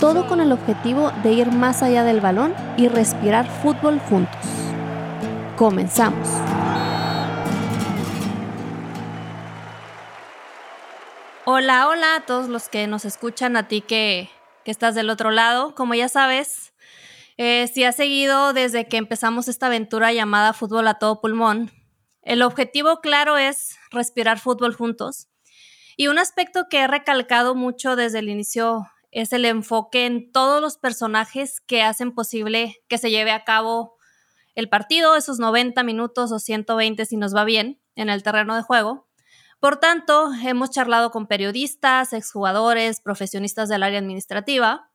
todo con el objetivo de ir más allá del balón y respirar fútbol juntos. Comenzamos. Hola, hola a todos los que nos escuchan, a ti que, estás del otro lado. Como ya sabes, eh, si has seguido desde que empezamos esta aventura llamada Fútbol a todo pulmón, el objetivo claro es respirar fútbol juntos. Y un aspecto que he recalcado mucho desde el inicio es el enfoque en todos los personajes que hacen posible que se lleve a cabo el partido, esos 90 minutos o 120 si nos va bien en el terreno de juego. Por tanto, hemos charlado con periodistas, exjugadores, profesionistas del área administrativa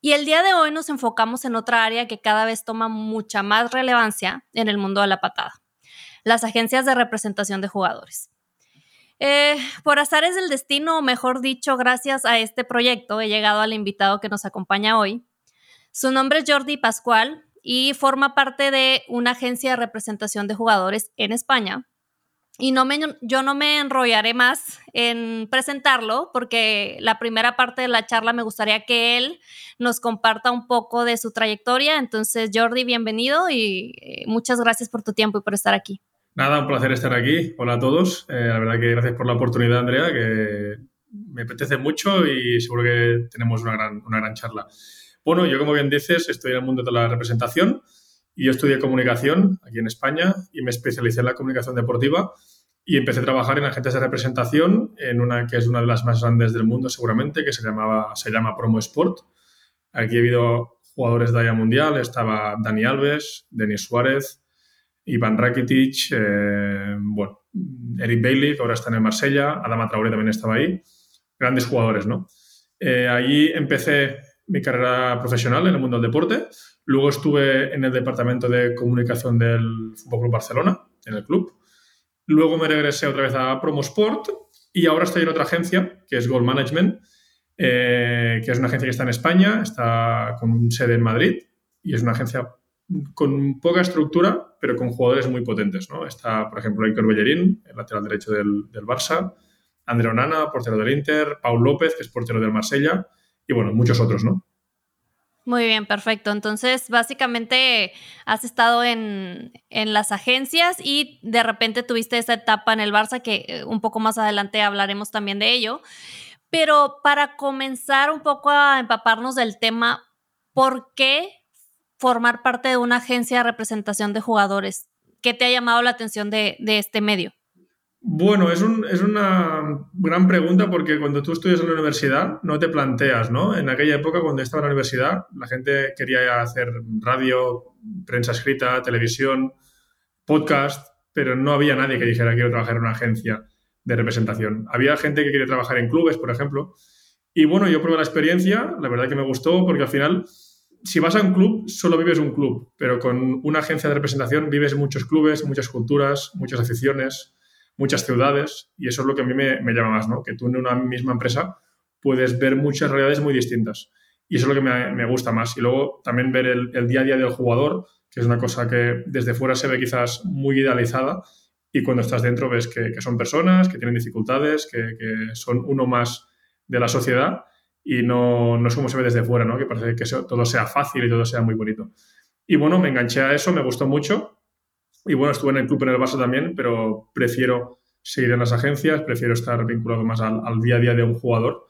y el día de hoy nos enfocamos en otra área que cada vez toma mucha más relevancia en el mundo de la patada, las agencias de representación de jugadores. Eh, por azares del destino, o mejor dicho, gracias a este proyecto, he llegado al invitado que nos acompaña hoy. Su nombre es Jordi Pascual y forma parte de una agencia de representación de jugadores en España. Y no me, yo no me enrollaré más en presentarlo porque la primera parte de la charla me gustaría que él nos comparta un poco de su trayectoria. Entonces, Jordi, bienvenido y eh, muchas gracias por tu tiempo y por estar aquí. Nada, un placer estar aquí. Hola a todos. Eh, la verdad que gracias por la oportunidad, Andrea, que me apetece mucho y seguro que tenemos una gran, una gran charla. Bueno, yo como bien dices, estoy en el mundo de la representación y yo estudié comunicación aquí en España y me especialicé en la comunicación deportiva y empecé a trabajar en agencias de representación en una que es una de las más grandes del mundo seguramente, que se, llamaba, se llama Promo Sport. Aquí he habido jugadores de área mundial, estaba Dani Alves, Denis Suárez, Iván Rakitic, eh, bueno, Eric Bailey, que ahora está en el Marsella, Adama Traoré también estaba ahí, grandes jugadores, ¿no? Eh, allí empecé mi carrera profesional en el mundo del deporte, luego estuve en el departamento de comunicación del Fútbol Club Barcelona, en el club, luego me regresé otra vez a Promosport y ahora estoy en otra agencia, que es Gold Management, eh, que es una agencia que está en España, está con sede en Madrid y es una agencia con poca estructura, pero con jugadores muy potentes. ¿no? Está, por ejemplo, Héctor Bellerín, el lateral derecho del, del Barça, André Onana, portero del Inter, Paul López, que es portero del Marsella, y bueno, muchos otros, ¿no? Muy bien, perfecto. Entonces, básicamente has estado en, en, las agencias y de repente tuviste esa etapa en el Barça, que eh, un poco más adelante hablaremos también de ello. Pero para comenzar un poco a empaparnos del tema, ¿por qué formar parte de una agencia de representación de jugadores? ¿Qué te ha llamado la atención de, este medio? Bueno, es, una gran pregunta porque cuando tú estudias en la universidad no te planteas, ¿no? En aquella época, cuando estaba en la universidad, la gente quería hacer radio, prensa escrita, televisión, podcast, pero no había nadie que dijera quiero trabajar en una agencia de representación. Había gente que quería trabajar en clubes, por ejemplo. Y bueno, yo probé la experiencia, la verdad que me gustó porque al final si vas a un club, solo vives un club, pero con una agencia de representación vives muchos clubes, muchas culturas, muchas aficiones, muchas ciudades, y eso es lo que a mí me, llama más, ¿no? Que tú en una misma empresa puedes ver muchas realidades muy distintas. Y eso es lo que me, gusta más. Y luego también ver el, día a día del jugador, que es una cosa que desde fuera se ve quizás muy idealizada, y cuando estás dentro ves que, son personas, que tienen dificultades, que, son uno más de la sociedad y no, no es como se ve desde fuera, ¿no? que parece que todo sea fácil y todo sea muy bonito. Y bueno, me enganché a eso, me gustó mucho. Y bueno, estuve en el club en el Barça también, pero prefiero seguir en las agencias, prefiero estar vinculado más al, día a día de un jugador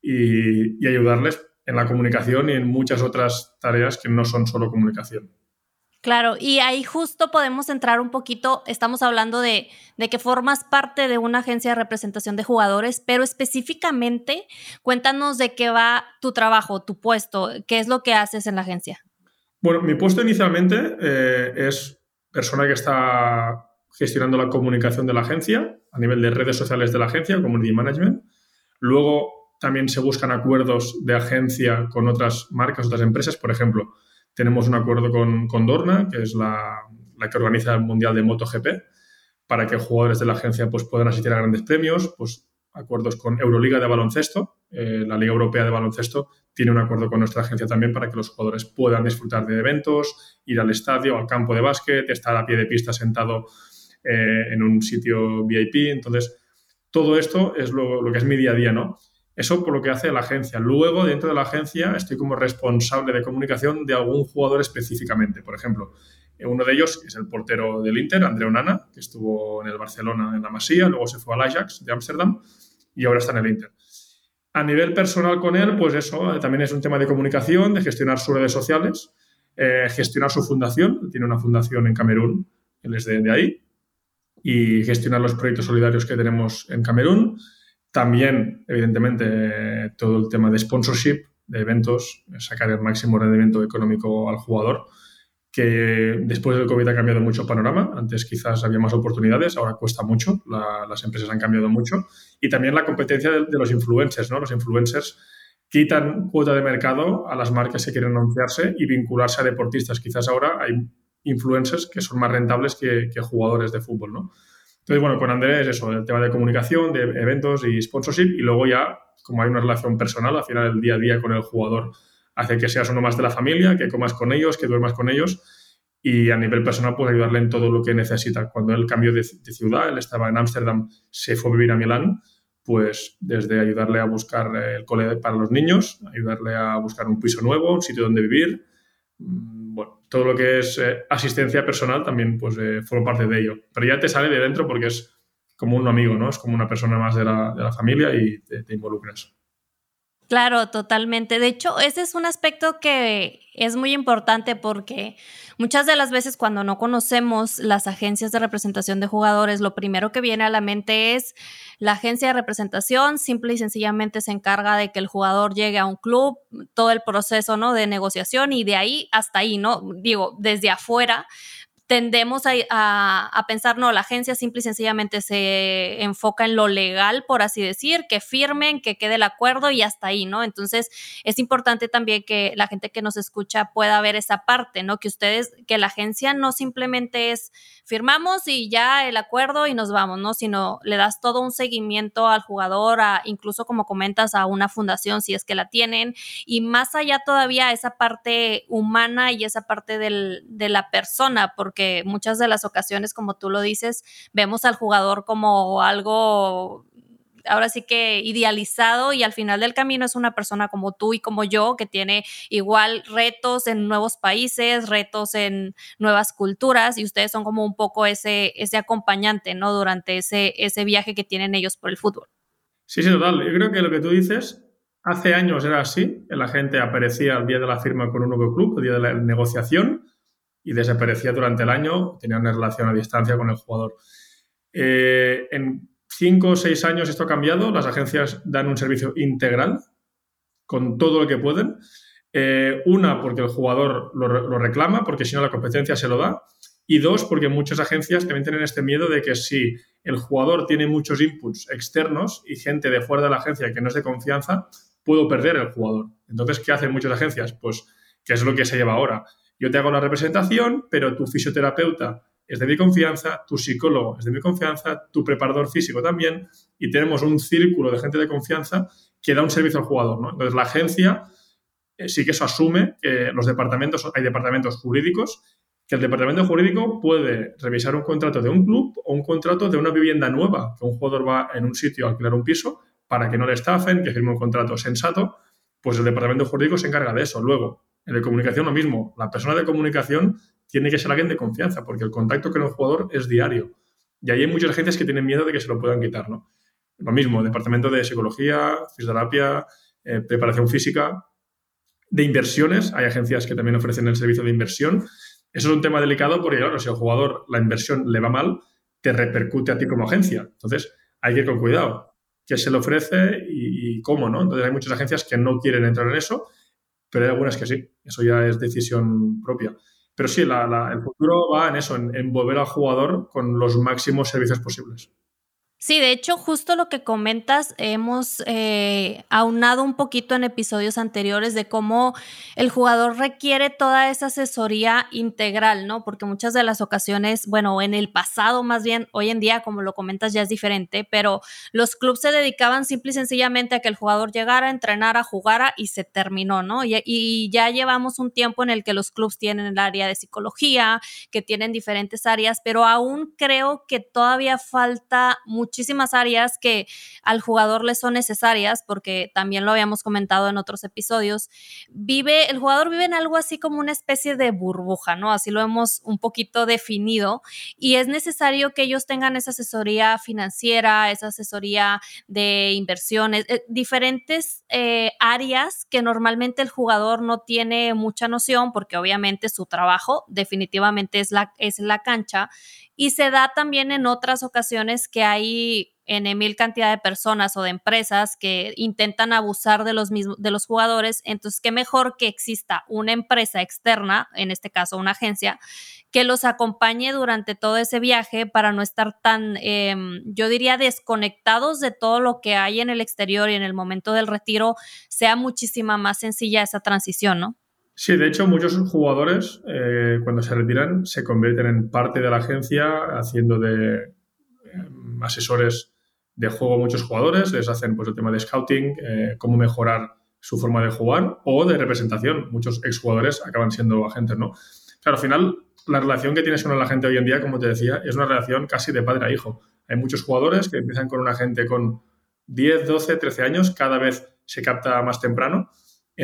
y, y ayudarles en la comunicación y en muchas otras tareas que no son solo comunicación. Claro, y ahí justo podemos entrar un poquito, estamos hablando de, que formas parte de una agencia de representación de jugadores, pero específicamente cuéntanos de qué va tu trabajo, tu puesto, qué es lo que haces en la agencia. Bueno, mi puesto inicialmente eh, es persona que está gestionando la comunicación de la agencia a nivel de redes sociales de la agencia, community management. Luego también se buscan acuerdos de agencia con otras marcas, otras empresas, por ejemplo tenemos un acuerdo con, con Dorna, que es la, la, que organiza el Mundial de MotoGP, para que jugadores de la agencia pues, puedan asistir a grandes premios, pues acuerdos con Euroliga de baloncesto, eh, la Liga Europea de Baloncesto tiene un acuerdo con nuestra agencia también para que los jugadores puedan disfrutar de eventos, ir al estadio, al campo de básquet, estar a pie de pista sentado eh, en un sitio VIP. Entonces, todo esto es lo, lo, que es mi día a día, ¿no? Eso por lo que hace la agencia. Luego, dentro de la agencia, estoy como responsable de comunicación de algún jugador específicamente. Por ejemplo, uno de ellos es el portero del Inter, Andreu Nana, que estuvo en el Barcelona en la Masía, luego se fue al Ajax de Ámsterdam y ahora está en el Inter. A nivel personal con él, pues eso, también es un tema de comunicación, de gestionar sus redes sociales, eh, gestionar su fundación, tiene una fundación en Camerún, él es de, ahí, y gestionar los proyectos solidarios que tenemos en Camerún. También, evidentemente, todo el tema de sponsorship, de eventos, sacar el máximo rendimiento económico al jugador que después del COVID ha cambiado mucho el panorama. Antes quizás había más oportunidades, ahora cuesta mucho, las empresas han cambiado mucho. Y también la competencia de, los influencers, ¿no? Los influencers quitan cuota de mercado a las marcas que quieren anunciarse y vincularse a deportistas. Quizás ahora hay influencers que son más rentables que, jugadores de fútbol, ¿no? Entonces, bueno, con Andrés eso, el tema de comunicación, de eventos y sponsorship, y luego ya, como hay una relación personal, al final el día a día con el jugador hace que seas uno más de la familia, que comas con ellos, que duermas con ellos y a nivel personal pues ayudarle en todo lo que necesita. Cuando él cambió de, ciudad, él estaba en Ámsterdam, se fue a vivir a Milán, pues desde ayudarle a buscar el cole para los niños, ayudarle a buscar un piso nuevo, un sitio donde vivir, mm, bueno, todo lo que es eh, asistencia personal también pues eh, forma parte de ello. Pero ya te sale de dentro porque es como un amigo, ¿no? Es como una persona más de la, de la familia y te, te involucras. Claro, totalmente. De hecho, ese es un aspecto que es muy importante porque muchas de las veces cuando no conocemos las agencias de representación de jugadores, lo primero que viene a la mente es la agencia de representación simple y sencillamente se encarga de que el jugador llegue a un club, todo el proceso, ¿no? de negociación y de ahí hasta ahí, ¿no? Digo, desde afuera tendemos a, pensar, no, la agencia simple y sencillamente se enfoca en lo legal, por así decir, que firmen, que quede el acuerdo y hasta ahí, ¿no? Entonces, es importante también que la gente que nos escucha pueda ver esa parte, ¿no? Que ustedes, que la agencia no simplemente es firmamos y ya el acuerdo y nos vamos, ¿no? Sino le das todo un seguimiento al jugador, a, incluso como comentas, a una fundación si es que la tienen, y más allá todavía esa parte humana y esa parte del, de la persona, porque que muchas de las ocasiones, como tú lo dices, vemos al jugador como algo ahora sí que idealizado y al final del camino es una persona como tú y como yo que tiene igual retos en nuevos países, retos en nuevas culturas y ustedes son como un poco ese, ese acompañante, ¿no? Durante ese, ese viaje que tienen ellos por el fútbol. Sí, sí, total. Yo creo que lo que tú dices, hace años era así, la gente aparecía al día de la firma con un nuevo club, el día de la negociación, y desaparecía durante el año, tenía una relación a distancia con el jugador. Eh, en cinco o seis años esto ha cambiado, las agencias dan un servicio integral con todo lo que pueden. Eh, una, porque el jugador lo, lo, reclama, porque si no la competencia se lo da. Y dos, porque muchas agencias también tienen este miedo de que si el jugador tiene muchos inputs externos y gente de fuera de la agencia que no es de confianza, puedo perder el jugador. Entonces, ¿qué hacen muchas agencias? Pues, ¿qué es lo que se lleva ahora? Yo te hago la representación, pero tu fisioterapeuta es de mi confianza, tu psicólogo es de mi confianza, tu preparador físico también, y tenemos un círculo de gente de confianza que da un servicio al jugador. ¿no? Entonces, la agencia eh, sí que eso asume que los departamentos, hay departamentos jurídicos, que el departamento jurídico puede revisar un contrato de un club o un contrato de una vivienda nueva, que un jugador va en un sitio a alquilar un piso para que no le estafen, que firme un contrato sensato, pues el departamento jurídico se encarga de eso. Luego, en de comunicación lo mismo. La persona de comunicación tiene que ser alguien de confianza, porque el contacto con el jugador es diario. Y ahí hay muchas agencias que tienen miedo de que se lo puedan quitar, ¿no? Lo mismo, departamento de psicología, fisioterapia, eh, preparación física, de inversiones. Hay agencias que también ofrecen el servicio de inversión. Eso es un tema delicado porque, claro, si al jugador la inversión le va mal, te repercute a ti como agencia. Entonces, hay que ir con cuidado. ¿Qué se le ofrece y, y cómo, no? Entonces, hay muchas agencias que no quieren entrar en eso pero hay algunas que sí, eso ya es decisión propia. Pero sí, el futuro va en eso, en, volver al jugador con los máximos servicios posibles. Sí, de hecho, justo lo que comentas, hemos eh, aunado un poquito en episodios anteriores de cómo el jugador requiere toda esa asesoría integral, ¿no? Porque muchas de las ocasiones, bueno, en el pasado más bien, hoy en día, como lo comentas, ya es diferente, pero los clubes se dedicaban simple y sencillamente a que el jugador llegara, entrenara, jugara y se terminó, ¿no? Y, y ya llevamos un tiempo en el que los clubes tienen el área de psicología, que tienen diferentes áreas, pero aún creo que todavía falta mucho muchísimas áreas que al jugador le son necesarias, porque también lo habíamos comentado en otros episodios. Vive, el jugador vive en algo así como una especie de burbuja, ¿no? Así lo hemos un poquito definido y es necesario que ellos tengan esa asesoría financiera, esa asesoría de inversiones, eh, diferentes eh, áreas que normalmente el jugador no tiene mucha noción porque obviamente su trabajo definitivamente es la, es la cancha y se da también en otras ocasiones que hay en mil cantidad de personas o de empresas que intentan abusar de los mismos de los jugadores, entonces qué mejor que exista una empresa externa, en este caso una agencia, que los acompañe durante todo ese viaje para no estar tan, em, yo diría, desconectados de todo lo que hay en el exterior y en el momento del retiro sea muchísima más sencilla esa transición, ¿no? Sí, de hecho, muchos jugadores eh, cuando se retiran se convierten en parte de la agencia haciendo de em, asesores de juego a muchos jugadores, les hacen pues, el tema de scouting, eh, cómo mejorar su forma de jugar o de representación. Muchos exjugadores acaban siendo agentes, ¿no? Claro, al final, la relación que tienes con la gente hoy en día, como te decía, es una relación casi de padre a hijo. Hay muchos jugadores que empiezan con un agente con 10, 12, 13 años, cada vez se capta más temprano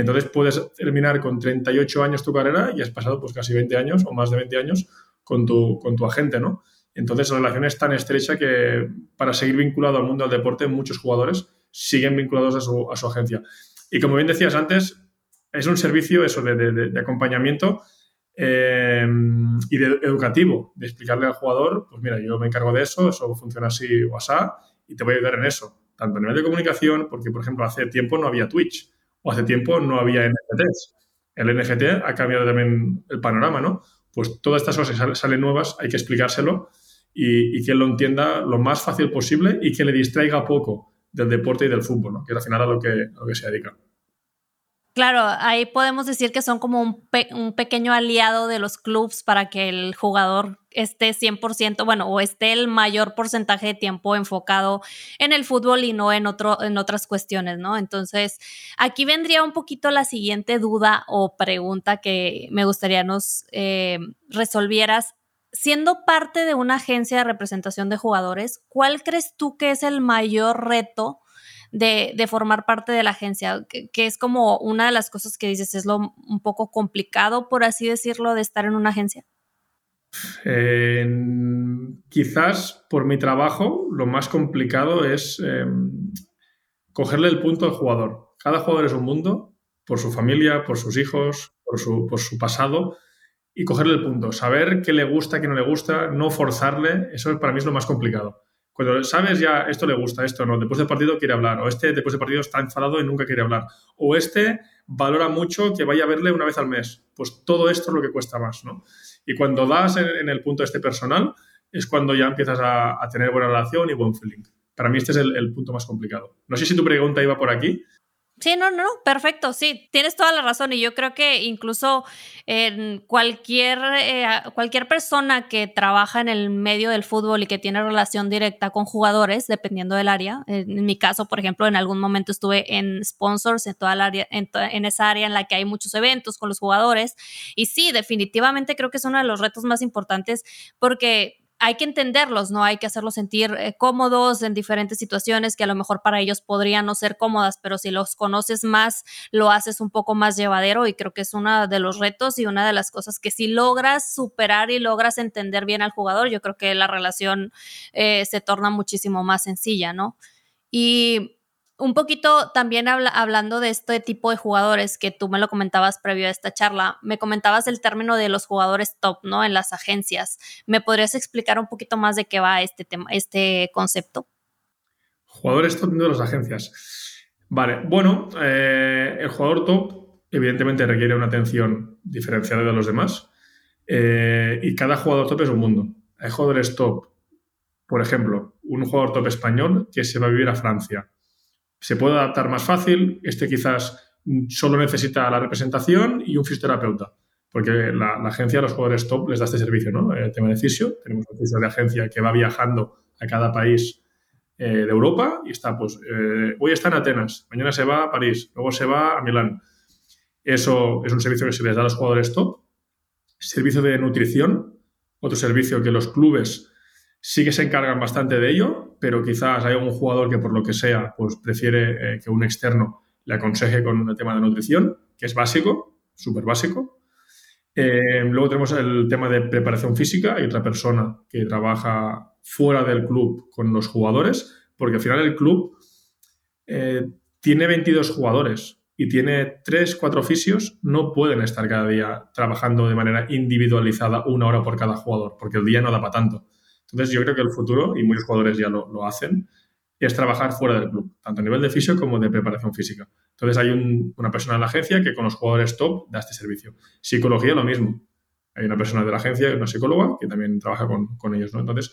entonces puedes terminar con 38 años tu carrera y has pasado pues casi 20 años o más de 20 años con tu, con tu agente, ¿no? Entonces la relación es tan estrecha que para seguir vinculado al mundo del deporte muchos jugadores siguen vinculados a su, a su agencia. Y como bien decías antes, es un servicio eso de, de, acompañamiento eh, y de educativo, de explicarle al jugador, pues mira, yo me encargo de eso, eso funciona así o así, y te voy a ayudar en eso. Tanto a nivel de comunicación, porque por ejemplo hace tiempo no había Twitch o hace tiempo no había NFTs. El NFT ha cambiado también el panorama, ¿no? Pues todas estas cosas salen nuevas, hay que explicárselo y, que él lo entienda lo más fácil posible y que le distraiga poco del deporte y del fútbol, ¿no? que al final a lo que, a lo que se dedica. Claro, ahí podemos decir que son como un, pequeño aliado de los clubs para que el jugador esté 100%, bueno, o esté el mayor porcentaje de tiempo enfocado en el fútbol y no en, otro, en otras cuestiones, ¿no? Entonces, aquí vendría un poquito la siguiente duda o pregunta que me gustaría nos eh, resolvieras. Siendo parte de una agencia de representación de jugadores, ¿cuál crees tú que es el mayor reto? De, formar parte de la agencia, que, es como una de las cosas que dices, es lo un poco complicado, por así decirlo, de estar en una agencia? quizás por mi trabajo lo más complicado es em, cogerle el punto al jugador. Cada jugador es un mundo, por su familia, por sus hijos, por su, por su pasado, y cogerle el punto. Saber qué le gusta, qué no le gusta, no forzarle, eso para mí es lo más complicado. Cuando sabes ya esto le gusta, esto no, después del partido quiere hablar, o este después del partido está enfadado y nunca quiere hablar, o este valora mucho que vaya a verle una vez al mes, pues todo esto es lo que cuesta más, ¿no? Y cuando das en, el punto este personal, es cuando ya empiezas a, tener buena relación y buen feeling. Para mí este es el, el punto más complicado. No sé si tu pregunta iba por aquí, Sí, no, no, perfecto, sí, tienes toda la razón y yo creo que incluso en cualquier, eh, cualquier persona que trabaja en el medio del fútbol y que tiene relación directa con jugadores, dependiendo del área, en, mi caso, por ejemplo, en algún momento estuve en sponsors, en toda el área, en, en esa área en la que hay muchos eventos con los jugadores y sí, definitivamente creo que es uno de los retos más importantes porque hay que entenderlos, ¿no? Hay que hacerlos sentir eh, cómodos en diferentes situaciones que a lo mejor para ellos podrían no ser cómodas, pero si los conoces más, lo haces un poco más llevadero y creo que es uno de los retos y una de las cosas que si logras superar y logras entender bien al jugador, yo creo que la relación eh, se torna muchísimo más sencilla, ¿no? Y un poquito también hablando de este tipo de jugadores que tú me lo comentabas previo a esta charla, me comentabas el término de los jugadores top, ¿no? En las agencias. ¿Me podrías explicar un poquito más de qué va este tema, este concepto? Jugadores top de las agencias. Vale, bueno, eh, el jugador top evidentemente requiere una atención diferenciada de los demás eh, y cada jugador top es un mundo. Hay jugadores top por ejemplo, un jugador top español que se va a vivir a Francia. Se puede adaptar más fácil, este quizás solo necesita la representación y un fisioterapeuta, porque la, agencia a los jugadores top les da este servicio, ¿no? El tema de fisio, tenemos un fisio de agencia que va viajando a cada país eh, de Europa y está, pues, eh, hoy está en Atenas, mañana se va a París, luego se va a Milán. Eso es un servicio que se les da a los jugadores top. Servicio de nutrición, otro servicio que los clubes sí que se encargan bastante de ello, pero quizás hay algún jugador que por lo que sea, pues prefiere eh, que un externo le aconseje con el tema de nutrición, que es básico, súper básico. luego tenemos el tema de preparación física, hay otra persona que trabaja fuera del club con los jugadores, porque al final el club eh, tiene 22 jugadores y tiene 3, 4 fisios, no pueden estar cada día trabajando de manera individualizada una hora por cada jugador, porque el día no da para tanto. Entonces yo creo que el futuro, y muchos jugadores ya lo, hacen, es trabajar fuera del club, tanto a nivel de fisio como de preparación física. Entonces hay una persona en la agencia que con los jugadores top da este servicio. Psicología lo mismo. Hay una persona de la agencia, una psicóloga, que también trabaja con, con ellos. ¿no? Entonces,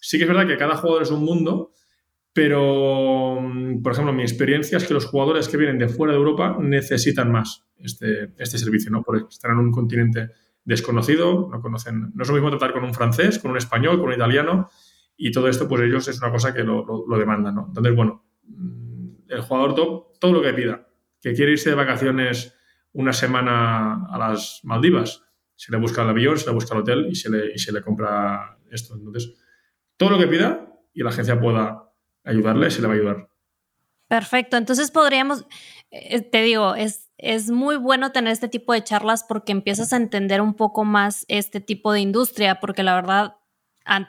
Sí que es verdad que cada jugador es un mundo, pero, mm, por ejemplo, mi experiencia es que los jugadores que vienen de fuera de Europa necesitan más este, este servicio, ¿no? Porque están en un continente desconocido, no conocen, no es lo mismo tratar con un francés, con un español, con un italiano, y todo esto, pues ellos es una cosa que lo, lo, demandan, ¿no? Entonces, bueno, mm, el jugador top, todo lo que pida, que quiere irse de vacaciones una semana a las Maldivas, se le busca el avión, se le busca el hotel y se le, y se le compra esto. Entonces, todo lo que pida y la agencia pueda ayudarle, se le va a ayudar. Perfecto, entonces podríamos, eh, te digo, es, es muy bueno tener este tipo de charlas porque empiezas a entender un poco más este tipo de industria, porque la verdad,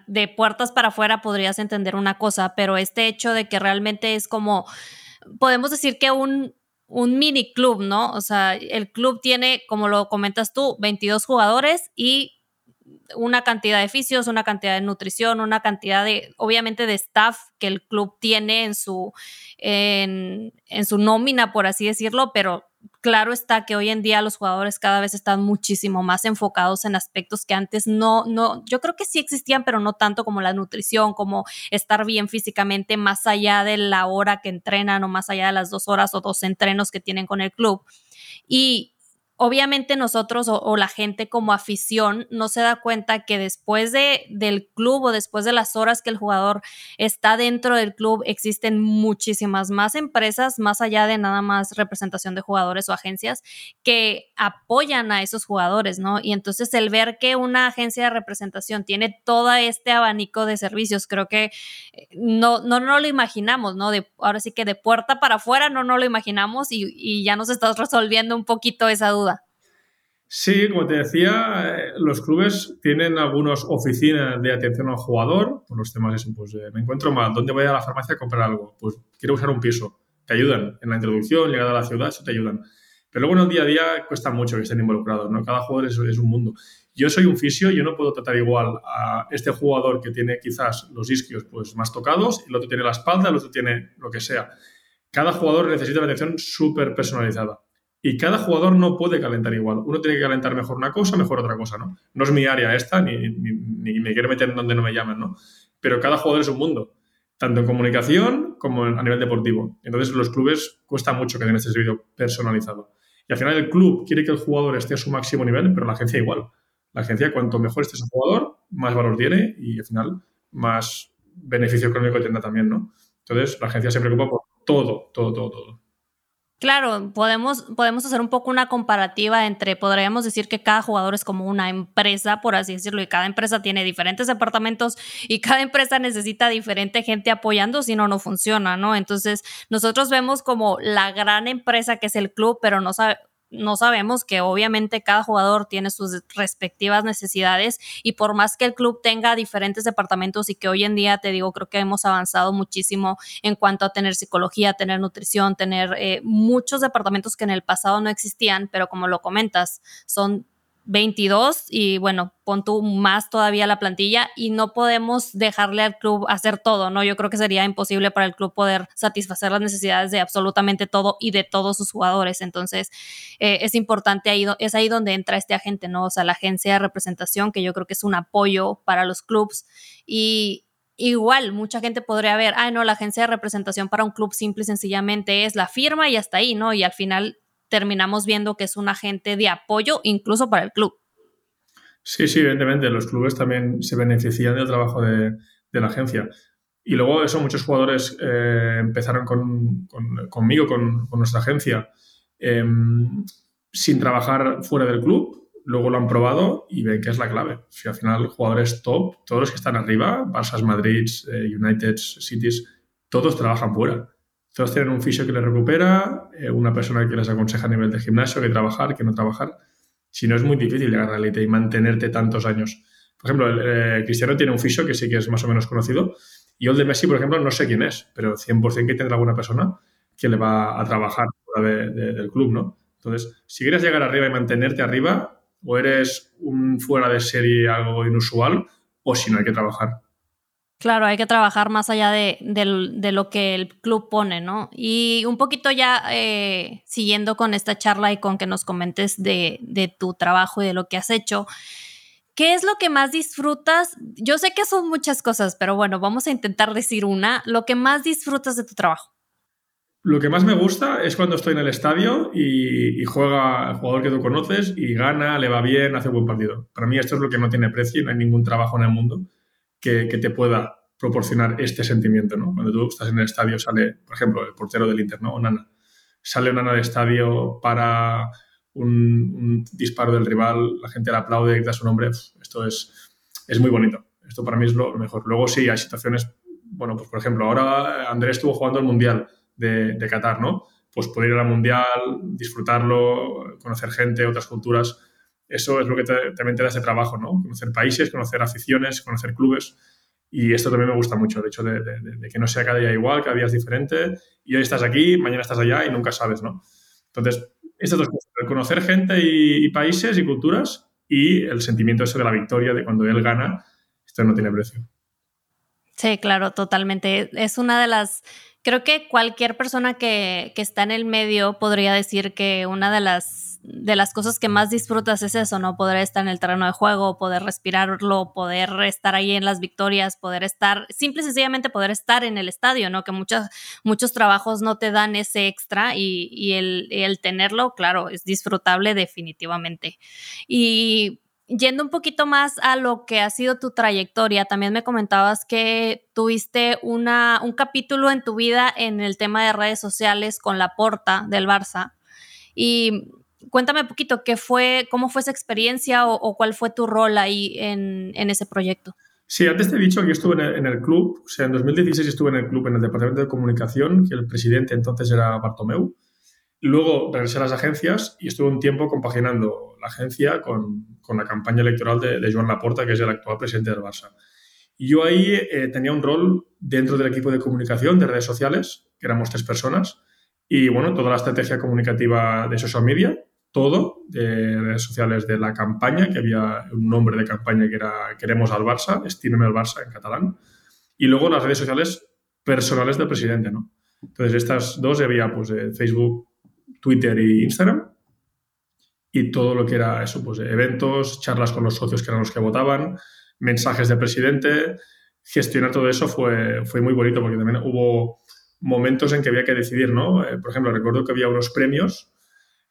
de puertas para afuera podrías entender una cosa, pero este hecho de que realmente es como, podemos decir que un, un mini club, ¿no? O sea, el club tiene, como lo comentas tú, 22 jugadores y una cantidad de fisios, una cantidad de nutrición, una cantidad de, obviamente, de staff que el club tiene en su, en, su nómina, por así decirlo, pero claro está que hoy en día los jugadores cada vez están muchísimo más enfocados en aspectos que antes no, no, yo creo que sí existían, pero no tanto como la nutrición, como estar bien físicamente, más allá de la hora que entrenan o más allá de las dos horas o dos entrenos que tienen con el club. Y obviamente nosotros o, la gente como afición no se da cuenta que después de, del club o después de las horas que el jugador está dentro del club existen muchísimas más empresas más allá de nada más representación de jugadores o agencias que apoyan a esos jugadores, ¿no? Y entonces el ver que una agencia de representación tiene todo este abanico de servicios, creo que eh, no, no, no lo imaginamos, ¿no? De, ahora sí que de puerta para afuera no, no lo imaginamos y, y ya nos estás resolviendo un poquito esa duda. Sí, como te decía, eh, los clubes tienen algunas oficinas de atención al jugador, por los temas de pues eh, me encuentro mal, ¿dónde voy a la farmacia a comprar algo? Pues quiero usar un piso. Te ayudan en la introducción, llegada a la ciudad, eso te ayudan. Pero luego en el día a día cuesta mucho que estén involucrados, ¿no? Cada jugador es, es un mundo. Yo soy un fisio, yo no puedo tratar igual a este jugador que tiene quizás los isquios pues, más tocados, el otro tiene la espalda, el otro tiene lo que sea. Cada jugador necesita una atención súper personalizada. Y cada jugador no puede calentar igual. Uno tiene que calentar mejor una cosa, mejor otra cosa, ¿no? No es mi área esta, ni, ni, me quiero meter en donde no me llaman, ¿no? Pero cada jugador es un mundo, tanto en comunicación como a nivel deportivo. Entonces, los clubes cuesta mucho que den este servicio personalizado. Y al final el club quiere que el jugador esté a su máximo nivel, pero la agencia igual. La agencia, cuanto mejor esté su jugador, más valor tiene y al final más beneficio económico tendrá también, ¿no? Entonces, la agencia se preocupa por todo, todo, todo, todo. Claro, podemos, podemos hacer un poco una comparativa entre, podríamos decir que cada jugador es como una empresa, por así decirlo, y cada empresa tiene diferentes departamentos y cada empresa necesita diferente gente apoyando, si no, no funciona, ¿no? Entonces, nosotros vemos como la gran empresa que es el club, pero no, sabe, no sabemos que obviamente cada jugador tiene sus respectivas necesidades y por más que el club tenga diferentes departamentos y que hoy en día te digo creo que hemos avanzado muchísimo en cuanto a tener psicología, tener nutrición, tener eh, muchos departamentos que en el pasado no existían, pero como lo comentas, son 22 y bueno, pon tú más todavía la plantilla y no podemos dejarle al club hacer todo, ¿no? Yo creo que sería imposible para el club poder satisfacer las necesidades de absolutamente todo y de todos sus jugadores. Entonces, eh, es importante ahí, es ahí donde entra este agente, ¿no? O sea, la agencia de representación, que yo creo que es un apoyo para los clubes y igual mucha gente podría ver, ay no, la agencia de representación para un club simple y sencillamente es la firma y hasta ahí, ¿no? Y al final terminamos viendo que es un agente de apoyo incluso para el club. Sí, sí, evidentemente, los clubes también se benefician del trabajo de, la agencia. Y luego eso, muchos jugadores eh, empezaron conmigo, con, nuestra agencia, em, sin trabajar fuera del club, luego lo han probado y ven que es la clave. Si al final jugadores top, todos los que están arriba, Barça, Madrid, eh, United, Cities, todos trabajan fuera. Todos tienen un fisio que les recupera, eh, una persona que les aconseja a nivel de gimnasio, que trabajar, que no trabajar. Si no, es muy difícil llegar a la élite y mantenerte tantos años. Por ejemplo, eh, Cristiano tiene un fisio que sí que es más o menos conocido. Y el de Messi, por ejemplo, no sé quién es, pero 100% que tendrá alguna persona que le va a trabajar fuera del club, ¿no? Entonces, si quieres llegar arriba y mantenerte arriba, o eres un fuera de serie algo inusual, o si no, hay que trabajar. Claro, hay que trabajar más allá de, lo que el club pone, ¿no? Y un poquito ya eh, siguiendo con esta charla y con que nos comentes de, de, tu trabajo y de lo que has hecho, ¿qué es lo que más disfrutas? Yo sé que son muchas cosas, pero bueno, vamos a intentar decir una, lo que más disfrutas de tu trabajo. Lo que más me gusta es cuando estoy en el estadio y, juega el jugador que tú conoces y gana, le va bien, hace un buen partido. Para mí esto es lo que no tiene precio y no hay ningún trabajo en el mundo que, te pueda proporcionar este sentimiento, ¿no? Cuando tú estás en el estadio sale, por ejemplo, el portero del Inter, ¿no? Nana. Sale Nana del estadio para un, disparo del rival, la gente le aplaude, grita su nombre. Esto es, es muy bonito. Esto para mí es lo mejor. Luego sí, hay situaciones, bueno, pues por ejemplo, ahora Andrés estuvo jugando el Mundial de, de Qatar, ¿no? Pues poder ir al Mundial, disfrutarlo, conocer gente, otras culturas eso es lo que también te da ese trabajo, ¿no? Conocer países, conocer aficiones, conocer clubes. Y esto también me gusta mucho, el hecho de, que no sea cada día igual, cada día es diferente. Y hoy estás aquí, mañana estás allá y nunca sabes, ¿no? Entonces, estas dos cosas, conocer gente y, países y culturas y el sentimiento ese de la victoria, de cuando él gana, esto no tiene precio. Sí, claro, totalmente. Es una de las creo que cualquier persona que, que, está en el medio podría decir que una de las de las cosas que más disfrutas es eso, ¿no? Poder estar en el terreno de juego, poder respirarlo, poder estar ahí en las victorias, poder estar, simple y sencillamente poder estar en el estadio, ¿no? Que muchos, trabajos no te dan ese extra y, el, el, tenerlo, claro, es disfrutable definitivamente. Y yendo un poquito más a lo que ha sido tu trayectoria, también me comentabas que tuviste una, un capítulo en tu vida en el tema de redes sociales con la porta del Barça. Y cuéntame un poquito qué fue, cómo fue esa experiencia o, cuál fue tu rol ahí en, ese proyecto. Sí, antes te he dicho que estuve en el, club, o sea, en 2016 estuve en el club, en el departamento de comunicación, que el presidente entonces era Bartomeu. Luego regresé a las agencias y estuve un tiempo compaginando la agencia con, con la campaña electoral de, de, Joan Laporta, que es el actual presidente del Barça. Y yo ahí eh, tenía un rol dentro del equipo de comunicación de redes sociales, que éramos tres personas, y bueno, toda la estrategia comunicativa de social media, todo de redes sociales de la campaña, que había un nombre de campaña que era Queremos al Barça, Estímeme al Barça en catalán, y luego las redes sociales personales del presidente, ¿no? Entonces, estas dos había pues Facebook, Twitter e Instagram, y todo lo que era eso, pues eventos, charlas con los socios que eran los que votaban, mensajes del presidente, gestionar todo eso fue, fue muy bonito porque también hubo momentos en que había que decidir, ¿no? Eh, por ejemplo, recuerdo que había unos premios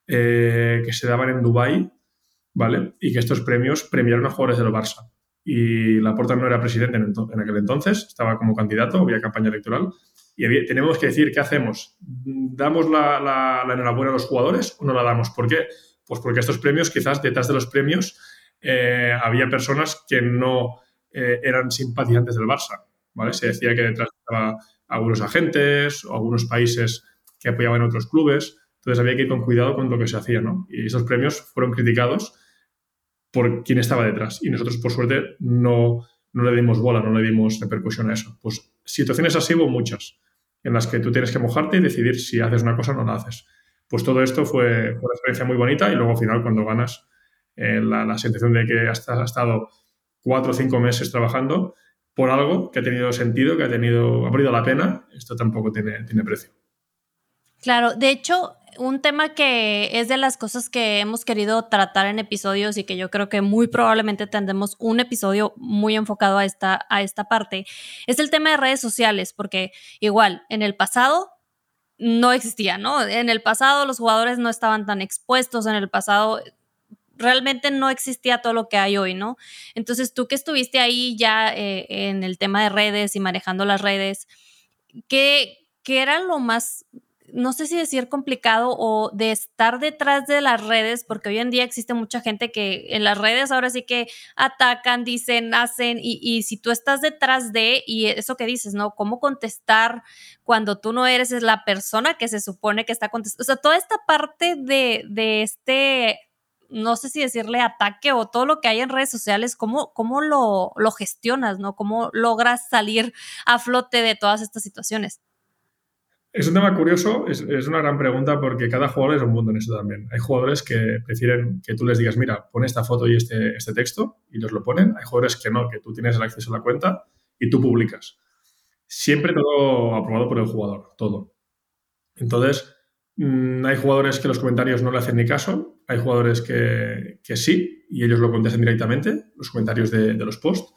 eh, que se daban en Dubái, ¿vale? Y que estos premios premiaron a jugadores del Barça. Y Laporta no era presidente en, aquel entonces, estaba como candidato, había campaña electoral. Y tenemos que decir, ¿qué hacemos? ¿Damos la, enhorabuena a los jugadores o no la damos? ¿Por qué? Pues porque estos premios, quizás detrás de los premios, eh, había personas que no eh, eran simpatizantes del Barça, ¿vale? Se decía que detrás estaban algunos agentes o algunos países que apoyaban otros clubes. Entonces había que ir con cuidado con lo que se hacía, ¿no? Y esos premios fueron criticados por quien estaba detrás. Y nosotros, por suerte, no, no le dimos bola, no le dimos repercusión a eso. Pues situaciones así hubo muchas, en las que tú tienes que mojarte y decidir si haces una cosa o no la haces. Pues todo esto fue, una experiencia muy bonita y luego al final cuando ganas eh, la, la, sensación de que has, has, estado cuatro o cinco meses trabajando por algo que ha tenido sentido, que ha, tenido, ha valido la pena, esto tampoco tiene, tiene precio. Claro, de hecho, un tema que es de las cosas que hemos querido tratar en episodios y que yo creo que muy probablemente tendremos un episodio muy enfocado a esta, a esta parte, es el tema de redes sociales, porque igual en el pasado no existía, ¿no? En el pasado los jugadores no estaban tan expuestos, en el pasado realmente no existía todo lo que hay hoy, ¿no? Entonces tú que estuviste ahí ya eh, en el tema de redes y manejando las redes, ¿qué, ¿qué era lo más no sé si decir complicado o de estar detrás de las redes, porque hoy en día existe mucha gente que en las redes ahora sí que atacan, dicen, hacen, y, si tú estás detrás de, y eso que dices, ¿no? ¿Cómo contestar cuando tú no eres la persona que se supone que está contestando? O sea, toda esta parte de, de este no sé si decirle ataque o todo lo que hay en redes sociales, ¿cómo, cómo lo, lo gestionas, ¿no? ¿Cómo logras salir a flote de todas estas situaciones? Es un tema curioso, es, una gran pregunta porque cada jugador es un mundo en eso también. Hay jugadores que prefieren que tú les digas, mira, pon esta foto y este, este texto y los lo ponen. Hay jugadores que no, que tú tienes el acceso a la cuenta y tú publicas. Siempre todo aprobado por el jugador, todo. Entonces, mm, hay jugadores que los comentarios no le hacen ni caso, hay jugadores que, sí y ellos lo contestan directamente, los comentarios de los posts.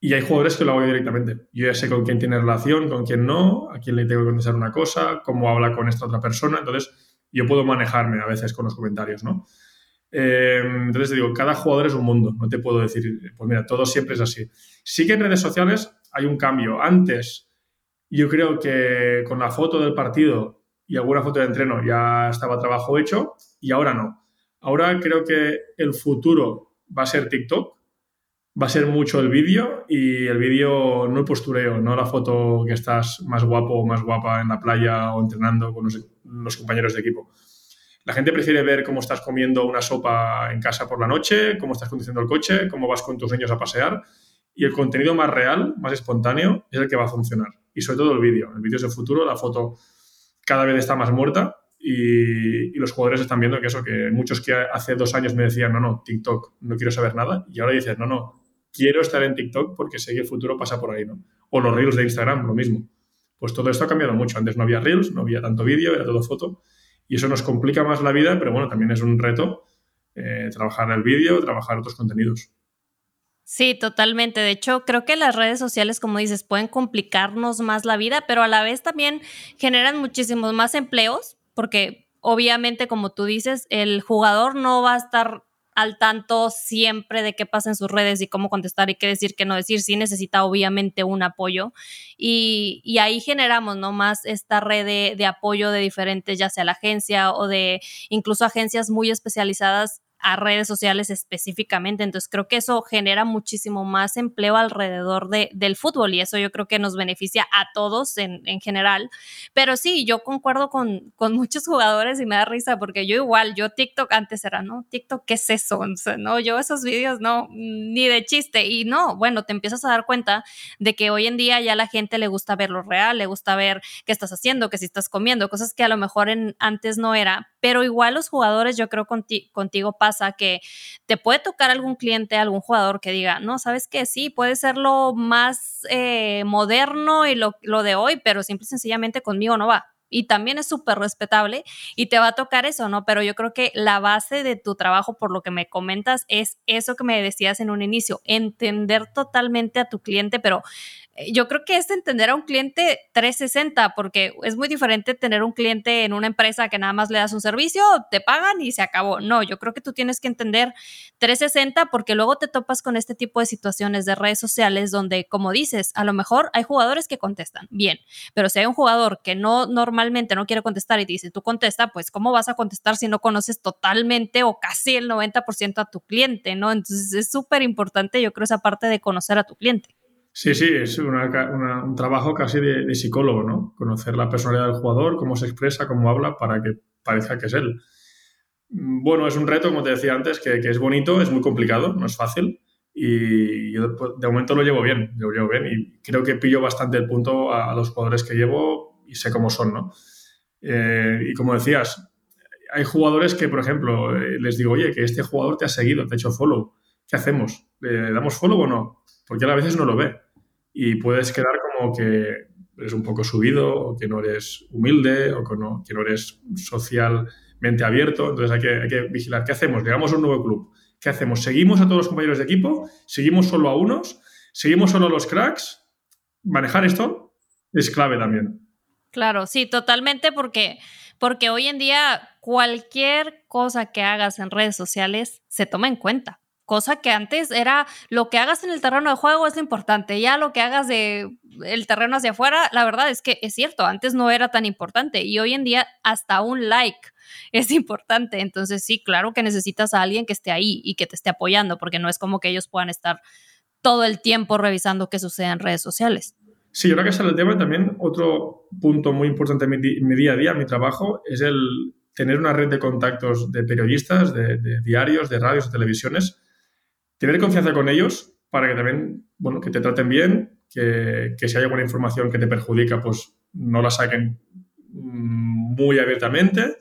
Y hay jugadores que lo hago directamente. Yo ya sé con quién tiene relación, con quién no, a quién le tengo que contestar una cosa, cómo habla con esta otra persona. Entonces, yo puedo manejarme a veces con los comentarios, ¿no? Eh, entonces, digo, cada jugador es un mundo. No te puedo decir, pues mira, todo siempre es así. Sí que en redes sociales hay un cambio. Antes, yo creo que con la foto del partido y alguna foto de entreno ya estaba trabajo hecho y ahora no. Ahora creo que el futuro va a ser TikTok va a ser mucho el vídeo y el vídeo no el postureo, no la foto que estás más guapo o más guapa en la playa o entrenando con los, compañeros de equipo. La gente prefiere ver cómo estás comiendo una sopa en casa por la noche, cómo estás conduciendo el coche, cómo vas con tus niños a pasear. Y el contenido más real, más espontáneo, es el que va a funcionar. Y sobre todo el vídeo. El vídeo es el futuro, la foto cada vez está más muerta y, y, los jugadores están viendo que eso, que muchos que hace dos años me decían, no, no, TikTok, no quiero saber nada. Y ahora dices, no, no, quiero estar en TikTok porque sé que el futuro pasa por ahí, ¿no? O los Reels de Instagram, lo mismo. Pues todo esto ha cambiado mucho. Antes no había Reels, no había tanto vídeo, era todo foto. Y eso nos complica más la vida, pero bueno, también es un reto eh, trabajar el vídeo, trabajar otros contenidos. Sí, totalmente. De hecho, creo que las redes sociales, como dices, pueden complicarnos más la vida, pero a la vez también generan muchísimos más empleos, porque obviamente, como tú dices, el jugador no va a estar al tanto siempre de qué pasa en sus redes y cómo contestar y qué decir, qué no decir. Sí necesita obviamente un apoyo y, y ahí generamos ¿no? más esta red de, de apoyo de diferentes, ya sea la agencia o de incluso agencias muy especializadas a redes sociales específicamente. Entonces creo que eso genera muchísimo más empleo alrededor de, del fútbol y eso yo creo que nos beneficia a todos en, en general. Pero sí, yo concuerdo con, con, muchos jugadores y me da risa porque yo igual, yo TikTok antes era, ¿no? TikTok, ¿qué es eso? no, yo esos vídeos no, ni de chiste. Y no, bueno, te empiezas a dar cuenta de que hoy en día ya la gente le gusta ver lo real, le gusta ver qué estás haciendo, que si estás comiendo, cosas que a lo mejor en, antes no era. Pero igual los jugadores, yo creo contigo, contigo que te puede tocar algún cliente, algún jugador que diga, no, sabes que sí, puede ser lo más eh, moderno y lo, lo de hoy, pero simple y sencillamente conmigo no va y también es súper respetable y te va a tocar eso, ¿no? Pero yo creo que la base de tu trabajo, por lo que me comentas, es eso que me decías en un inicio, entender totalmente a tu cliente, pero yo creo que es entender a un cliente 360, porque es muy diferente tener un cliente en una empresa que nada más le das un servicio, te pagan y se acabó. No, yo creo que tú tienes que entender 360 porque luego te topas con este tipo de situaciones de redes sociales donde, como dices, a lo mejor hay jugadores que contestan, bien, pero si hay un jugador que no normalmente no quiere contestar y te dice, tú contesta, pues ¿cómo vas a contestar si no conoces totalmente o casi el 90% a tu cliente, ¿no? Entonces es súper importante, yo creo, esa parte de conocer a tu cliente. Sí, sí, es un trabajo casi de, psicólogo, ¿no? Conocer la personalidad del jugador, cómo se expresa, cómo habla, para que parezca que es él. Bueno, es un reto, como te decía antes, que, es bonito, es muy complicado, no es fácil. Y yo de momento lo llevo bien, lo llevo bien. Y creo que pillo bastante el punto a, los jugadores que llevo y sé cómo son, ¿no? Eh, y como decías, hay jugadores que, por ejemplo, eh, les digo, oye, que este jugador te ha seguido, te ha hecho follow. ¿Qué hacemos? ¿Le damos follow o no? Porque a veces no lo ve y puedes quedar como que eres un poco subido o que no eres humilde o que no, que no eres socialmente abierto. Entonces hay que, hay que vigilar. ¿Qué hacemos? Llegamos a un nuevo club. ¿Qué hacemos? ¿Seguimos a todos los compañeros de equipo? ¿Seguimos solo a unos? ¿Seguimos solo a los cracks? Manejar esto es clave también. Claro, sí, totalmente, porque, porque hoy en día cualquier cosa que hagas en redes sociales se toma en cuenta cosa que antes era lo que hagas en el terreno de juego es importante, ya lo que hagas de el terreno hacia afuera, la verdad es que es cierto, antes no era tan importante y hoy en día hasta un like es importante, entonces sí, claro que necesitas a alguien que esté ahí y que te esté apoyando, porque no es como que ellos puedan estar todo el tiempo revisando qué sucede en redes sociales. Sí, ahora que sale el tema, también otro punto muy importante en mi, día a día, mi trabajo, es el tener una red de contactos de periodistas, de, de diarios, de radios, de televisiones, tener confianza con ellos para que también, bueno, que te traten bien, que, si hay alguna información que te perjudica, pues no la saquen mm, muy abiertamente.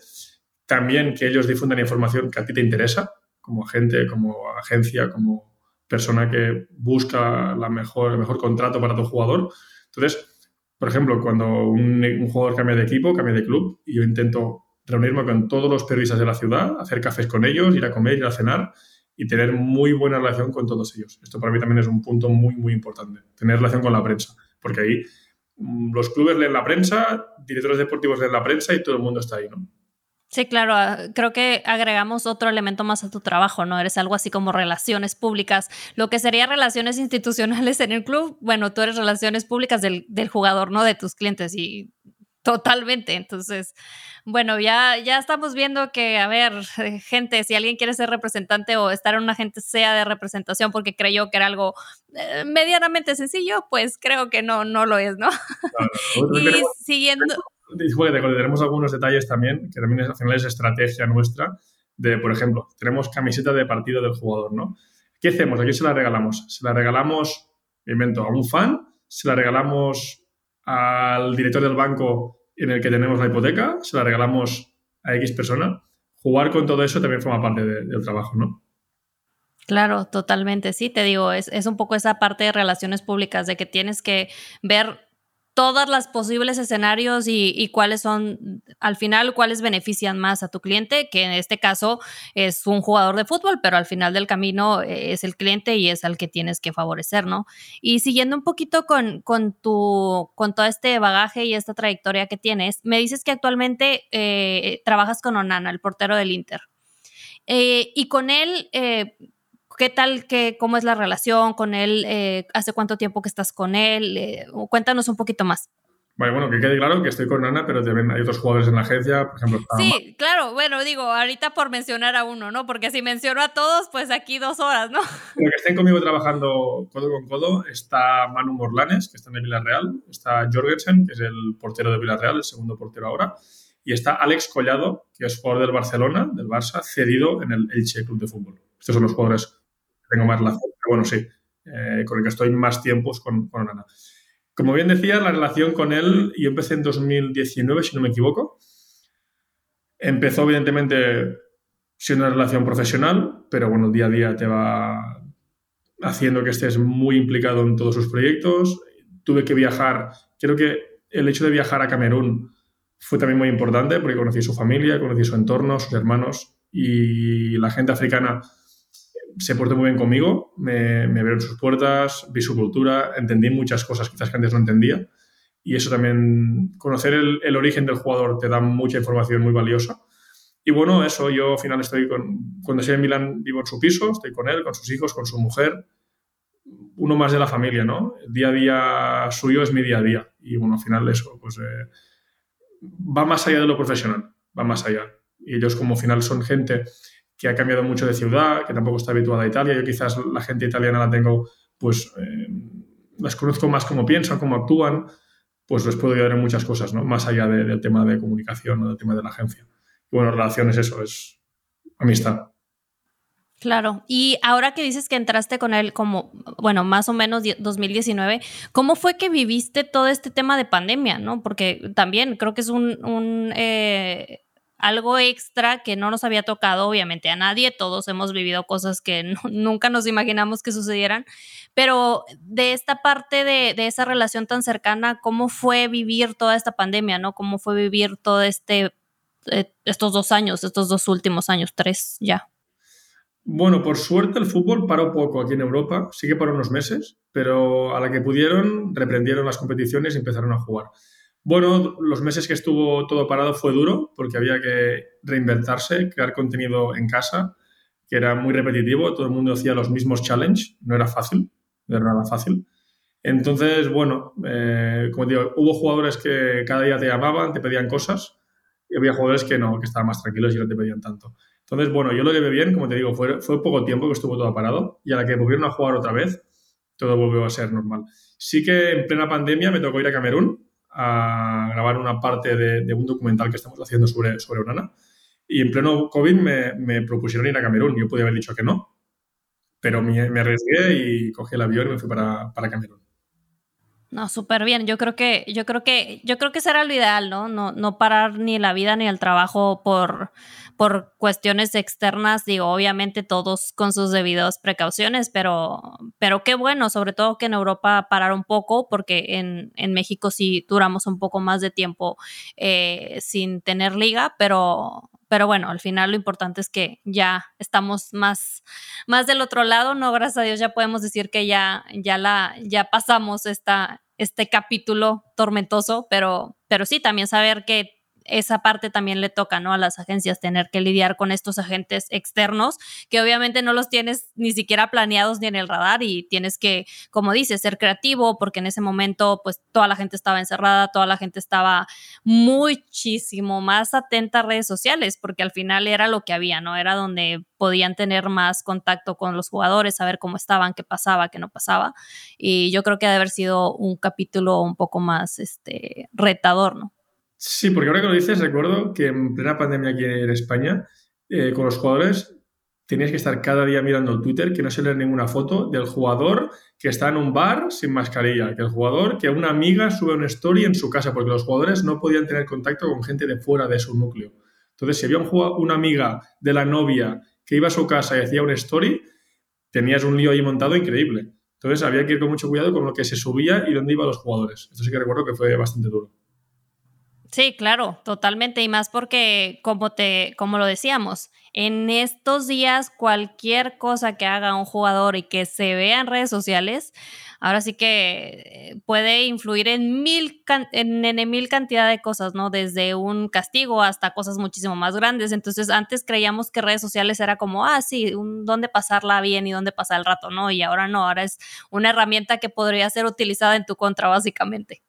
También que ellos difundan información que a ti te interesa, como agente, como agencia, como persona que busca la mejor, el mejor contrato para tu jugador. Entonces, por ejemplo, cuando un, un, jugador cambia de equipo, cambia de club, y yo intento reunirme con todos los periodistas de la ciudad, hacer cafés con ellos, ir a comer, ir a cenar, y tener muy buena relación con todos ellos. Esto para mí también es un punto muy, muy importante, tener relación con la prensa, porque ahí mm, los clubes leen la prensa, directores deportivos leen la prensa y todo el mundo está ahí, ¿no? Sí, claro, ah, creo que agregamos otro elemento más a tu trabajo, ¿no? Eres algo así como relaciones públicas. Lo que sería relaciones institucionales en el club, bueno, tú eres relaciones públicas del, del jugador, ¿no? De tus clientes y Totalmente. Entonces, bueno, ya, ya estamos viendo que, a ver, gente, si alguien quiere ser representante o estar en una agencia de representación porque creyó que era algo eh, medianamente sencillo, pues creo que no, no lo es, ¿no? y siguiendo... tenemos algunos detalles también, que también al final es estrategia nuestra, de, por ejemplo, tenemos camiseta de partido del jugador, ¿no? ¿Qué hacemos? Aquí se la regalamos. Se la regalamos, invento, a un fan, se la regalamos al director del banco en el que tenemos la hipoteca, se la regalamos a X persona. Jugar con todo eso también forma parte del trabajo, ¿no? Claro, totalmente. Sí, te digo, es, es, un poco esa parte de relaciones públicas, de que tienes que ver todas las posibles escenarios y, cuáles son, al final, cuáles benefician más a tu cliente, que en este caso es un jugador de fútbol, pero al final del camino eh, es el cliente y es al que tienes que favorecer, ¿no? Y siguiendo un poquito con, con, tu, con todo este bagaje y esta trayectoria que tienes, me dices que actualmente eh, trabajas con Onana, el portero del Inter. Eh, y con él, ¿Qué tal, que, cómo es la relación con él? Eh, ¿Hace cuánto tiempo que estás con él? Eh, cuéntanos un poquito más. Bueno, que quede claro que estoy con Ana, pero también hay otros jugadores en la agencia, por ejemplo. Sí, claro, bueno, digo, ahorita por mencionar a uno, ¿no? Porque si menciono a todos, pues aquí dos horas, ¿no? Los que estén conmigo trabajando codo con codo está Manu Morlanes, que está en el Villarreal, está Jorgensen, que es el portero de Villarreal, el segundo portero ahora, y está Alex Collado, que es jugador del Barcelona, del Barça, cedido en el Elche Club de Fútbol. Estos son los jugadores tengo más relación, pero bueno, sí, eh, con el que estoy más tiempos con, con Ana. Como bien decía, la relación con él, yo empecé en 2019, si no me equivoco. Empezó, evidentemente, siendo una relación profesional, pero bueno, día a día te va haciendo que estés muy implicado en todos sus proyectos. Tuve que viajar, creo que el hecho de viajar a Camerún fue también muy importante porque conocí su familia, conocí su entorno, sus hermanos y la gente africana se portó muy bien conmigo, me, me abrieron sus puertas, vi su cultura, entendí muchas cosas quizás que antes no entendía. Y eso también, conocer el, origen del jugador te da mucha información muy valiosa. Y bueno, eso, yo al final estoy con, cuando estoy en Milán vivo en su piso, estoy con él, con sus hijos, con su mujer, uno más de la familia, ¿no? El día a día suyo es mi día a día. Y bueno, al final eso, pues eh, va más allá de lo profesional, va más allá. Y ellos como al final son gente que ha cambiado mucho de ciudad, que tampoco está habituada a Italia. Yo quizás la gente italiana la tengo, pues, eh, las conozco más cómo piensan, cómo actúan, pues les puedo ayudar en muchas cosas, ¿no? Más allá del tema de comunicación o del tema de la agencia. Y bueno, relaciones, eso, es amistad. Claro, y ahora que dices que entraste con él como, bueno, más o menos 2019, ¿cómo fue que viviste todo este tema de pandemia, no? Porque también creo que es un, un eh, algo extra que no nos había tocado, obviamente, a nadie. Todos hemos vivido cosas que nunca nos imaginamos que sucedieran. Pero de esta parte de, de, esa relación tan cercana, ¿cómo fue vivir toda esta pandemia, no? ¿Cómo fue vivir todo este, eh, estos dos años, estos dos últimos años, tres ya? Bueno, por suerte el fútbol paró poco aquí en Europa, sí que paró unos meses, pero a la que pudieron reprendieron las competiciones y empezaron a jugar. Bueno, los meses que estuvo todo parado fue duro porque había que reinventarse, crear contenido en casa, que era muy repetitivo, todo el mundo hacía los mismos challenges, no era fácil, no era nada fácil. Entonces, bueno, eh, como digo, hubo jugadores que cada día te llamaban, te pedían cosas, y había jugadores que no, que estaban más tranquilos y no te pedían tanto. Entonces, bueno, yo lo vi bien, como te digo, fue, fue poco tiempo que estuvo todo parado y a la que volvieron a jugar otra vez, todo volvió a ser normal. Sí que en plena pandemia me tocó ir a Camerún, a grabar una parte de, un documental que estamos haciendo sobre, sobre Onana. Y en pleno COVID me, me, propusieron ir a Camerún. Yo podía haber dicho que no, pero me, me arriesgué y cogí el avión y me fui para, para Camerún. No, súper bien. Yo creo que, yo creo que, yo creo que será lo ideal, ¿no? No, no parar ni la vida ni el trabajo por, por cuestiones externas, digo, obviamente todos con sus debidas precauciones, pero, pero qué bueno, sobre todo que en Europa parar un poco, porque en, en México sí duramos un poco más de tiempo eh, sin tener liga, pero, pero bueno, al final lo importante es que ya estamos más, más del otro lado, no, gracias a Dios ya podemos decir que ya, ya la, ya pasamos esta, este capítulo tormentoso, pero, pero sí, también saber que esa parte también le toca, ¿no? A las agencias tener que lidiar con estos agentes externos que obviamente no los tienes ni siquiera planeados ni en el radar y tienes que, como dices, ser creativo porque en ese momento pues toda la gente estaba encerrada, toda la gente estaba muchísimo más atenta a redes sociales porque al final era lo que había, ¿no? Era donde podían tener más contacto con los jugadores, saber cómo estaban, qué pasaba, qué no pasaba. Y yo creo que ha de haber sido un capítulo un poco más este, retador, ¿no? Sí, porque ahora que lo dices, recuerdo que en plena pandemia aquí en España, eh, con los jugadores, tenías que estar cada día mirando Twitter, que no se lea ninguna foto del jugador que está en un bar sin mascarilla, que el jugador que una amiga sube una story en su casa, porque los jugadores no podían tener contacto con gente de fuera de su núcleo. Entonces, si había un una amiga de la novia que iba a su casa y hacía una story, tenías un lío ahí montado increíble. Entonces, había que ir con mucho cuidado con lo que se subía y dónde iban los jugadores. Esto sí que recuerdo que fue bastante duro. Sí, claro, totalmente. Y más porque, como te, como lo decíamos, en estos días cualquier cosa que haga un jugador y que se vea en redes sociales, ahora sí que eh, puede influir en mil, en, mil cantidad de cosas, ¿no? Desde un castigo hasta cosas muchísimo más grandes. Entonces, antes creíamos que redes sociales era como, ah, sí, un, dónde pasarla bien y dónde pasar el rato, ¿no? Y ahora no, ahora es una herramienta que podría ser utilizada en tu contra, básicamente.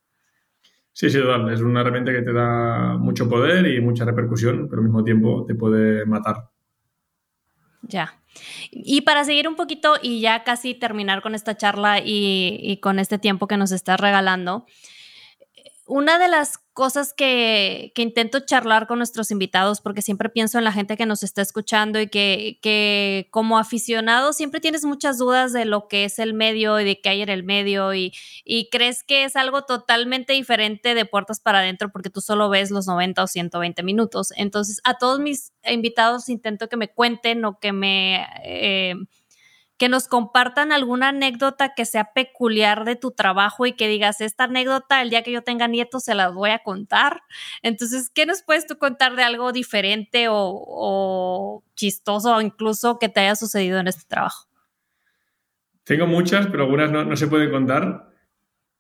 Sí, sí, Es una herramienta que te da mucho poder y mucha repercusión, pero al mismo tiempo te puede matar. Ya. Y para seguir un poquito y ya casi terminar con esta charla y, y con este tiempo que nos estás regalando, una de las cosas que, intento charlar con nuestros invitados, porque siempre pienso en la gente que nos está escuchando y que, como aficionado siempre tienes muchas dudas de lo que es el medio y de qué hay en el medio y, y crees que es algo totalmente diferente de puertas para adentro porque tú solo ves los 90 o 120 minutos. Entonces, a todos mis invitados intento que me cuenten o que me... Eh, que nos compartan alguna anécdota que sea peculiar de tu trabajo y que digas, esta anécdota el día que yo tenga nietos se las voy a contar. Entonces, ¿qué nos puedes tú contar de algo diferente o, chistoso o incluso que te haya sucedido en este trabajo? Tengo muchas, pero algunas no, se pueden contar.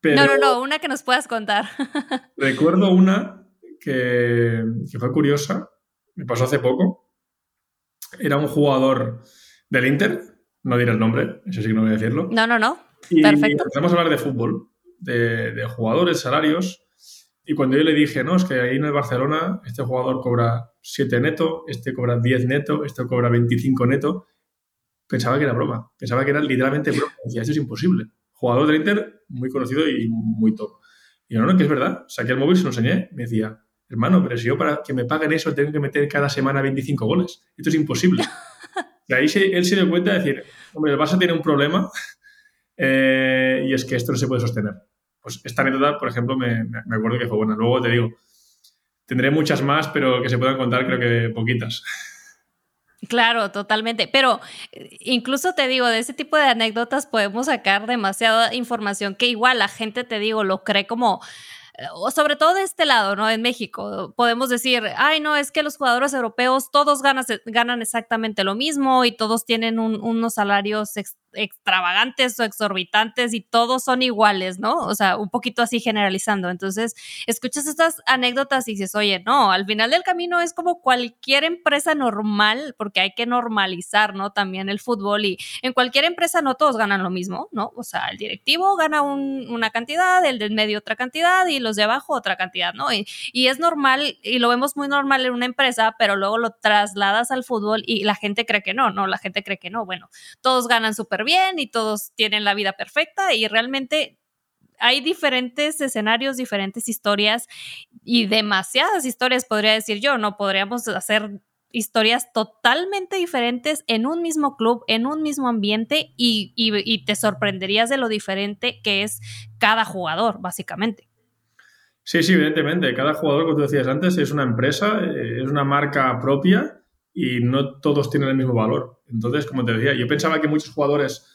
No, no, no, una que nos puedas contar. recuerdo una que, que fue curiosa, me pasó hace poco. Era un jugador del Inter, no diré el nombre, eso sí que no voy a decirlo. No, no, no. Perfecto. Empezamos a hablar de fútbol, de, jugadores, salarios. Y cuando yo le dije, no, es que ahí en el Barcelona este jugador cobra 7 neto, este cobra 10 neto, este cobra 25 neto, pensaba que era broma. Pensaba que era literalmente broma. Decía, esto es imposible. Jugador del Inter, muy conocido y muy top. Y yo, no, no, que es verdad. Saqué el móvil, se lo enseñé. Me decía, hermano, pero si yo para que me paguen eso tengo que meter cada semana 25 goles. Esto es imposible. Y ahí él se dio cuenta de decir, hombre, el Barça tiene un problema eh, y es que esto no se puede sostener. Pues esta anécdota, por ejemplo, me, me, acuerdo que fue buena. Luego te digo, tendré muchas más, pero que se puedan contar creo que poquitas. Claro, totalmente. Pero eh, incluso te digo, de ese tipo de anécdotas podemos sacar demasiada información que igual la gente, te digo, lo cree como o sobre todo de este lado, ¿no? En México, podemos decir, ay, no, es que los jugadores europeos todos ganan, ganan exactamente lo mismo y todos tienen unos salarios extravagantes o exorbitantes y todos son iguales, ¿no? O sea, un poquito así generalizando. Entonces, escuchas estas anécdotas y dices, oye, no, al final del camino es como cualquier empresa normal, porque hay que normalizar, ¿no? También el fútbol y en cualquier empresa no todos ganan lo mismo, ¿no? O sea, el directivo gana una cantidad, el del medio otra cantidad y los de abajo otra cantidad, ¿no? Y, y es normal y lo vemos muy normal en una empresa, pero luego lo trasladas al fútbol y la gente cree que no, ¿no? La gente cree que no. Bueno, todos ganan súper bien y todos tienen la vida perfecta y realmente hay diferentes escenarios, diferentes historias y demasiadas historias, podría decir yo, ¿no? Podríamos hacer historias totalmente diferentes en un mismo club, en un mismo ambiente y, y, te sorprenderías de lo diferente que es cada jugador, básicamente. Sí, sí, evidentemente. Cada jugador, como tú decías antes, es una empresa, eh, es una marca propia y no todos tienen el mismo valor. Entonces, como te decía, yo pensaba que muchos jugadores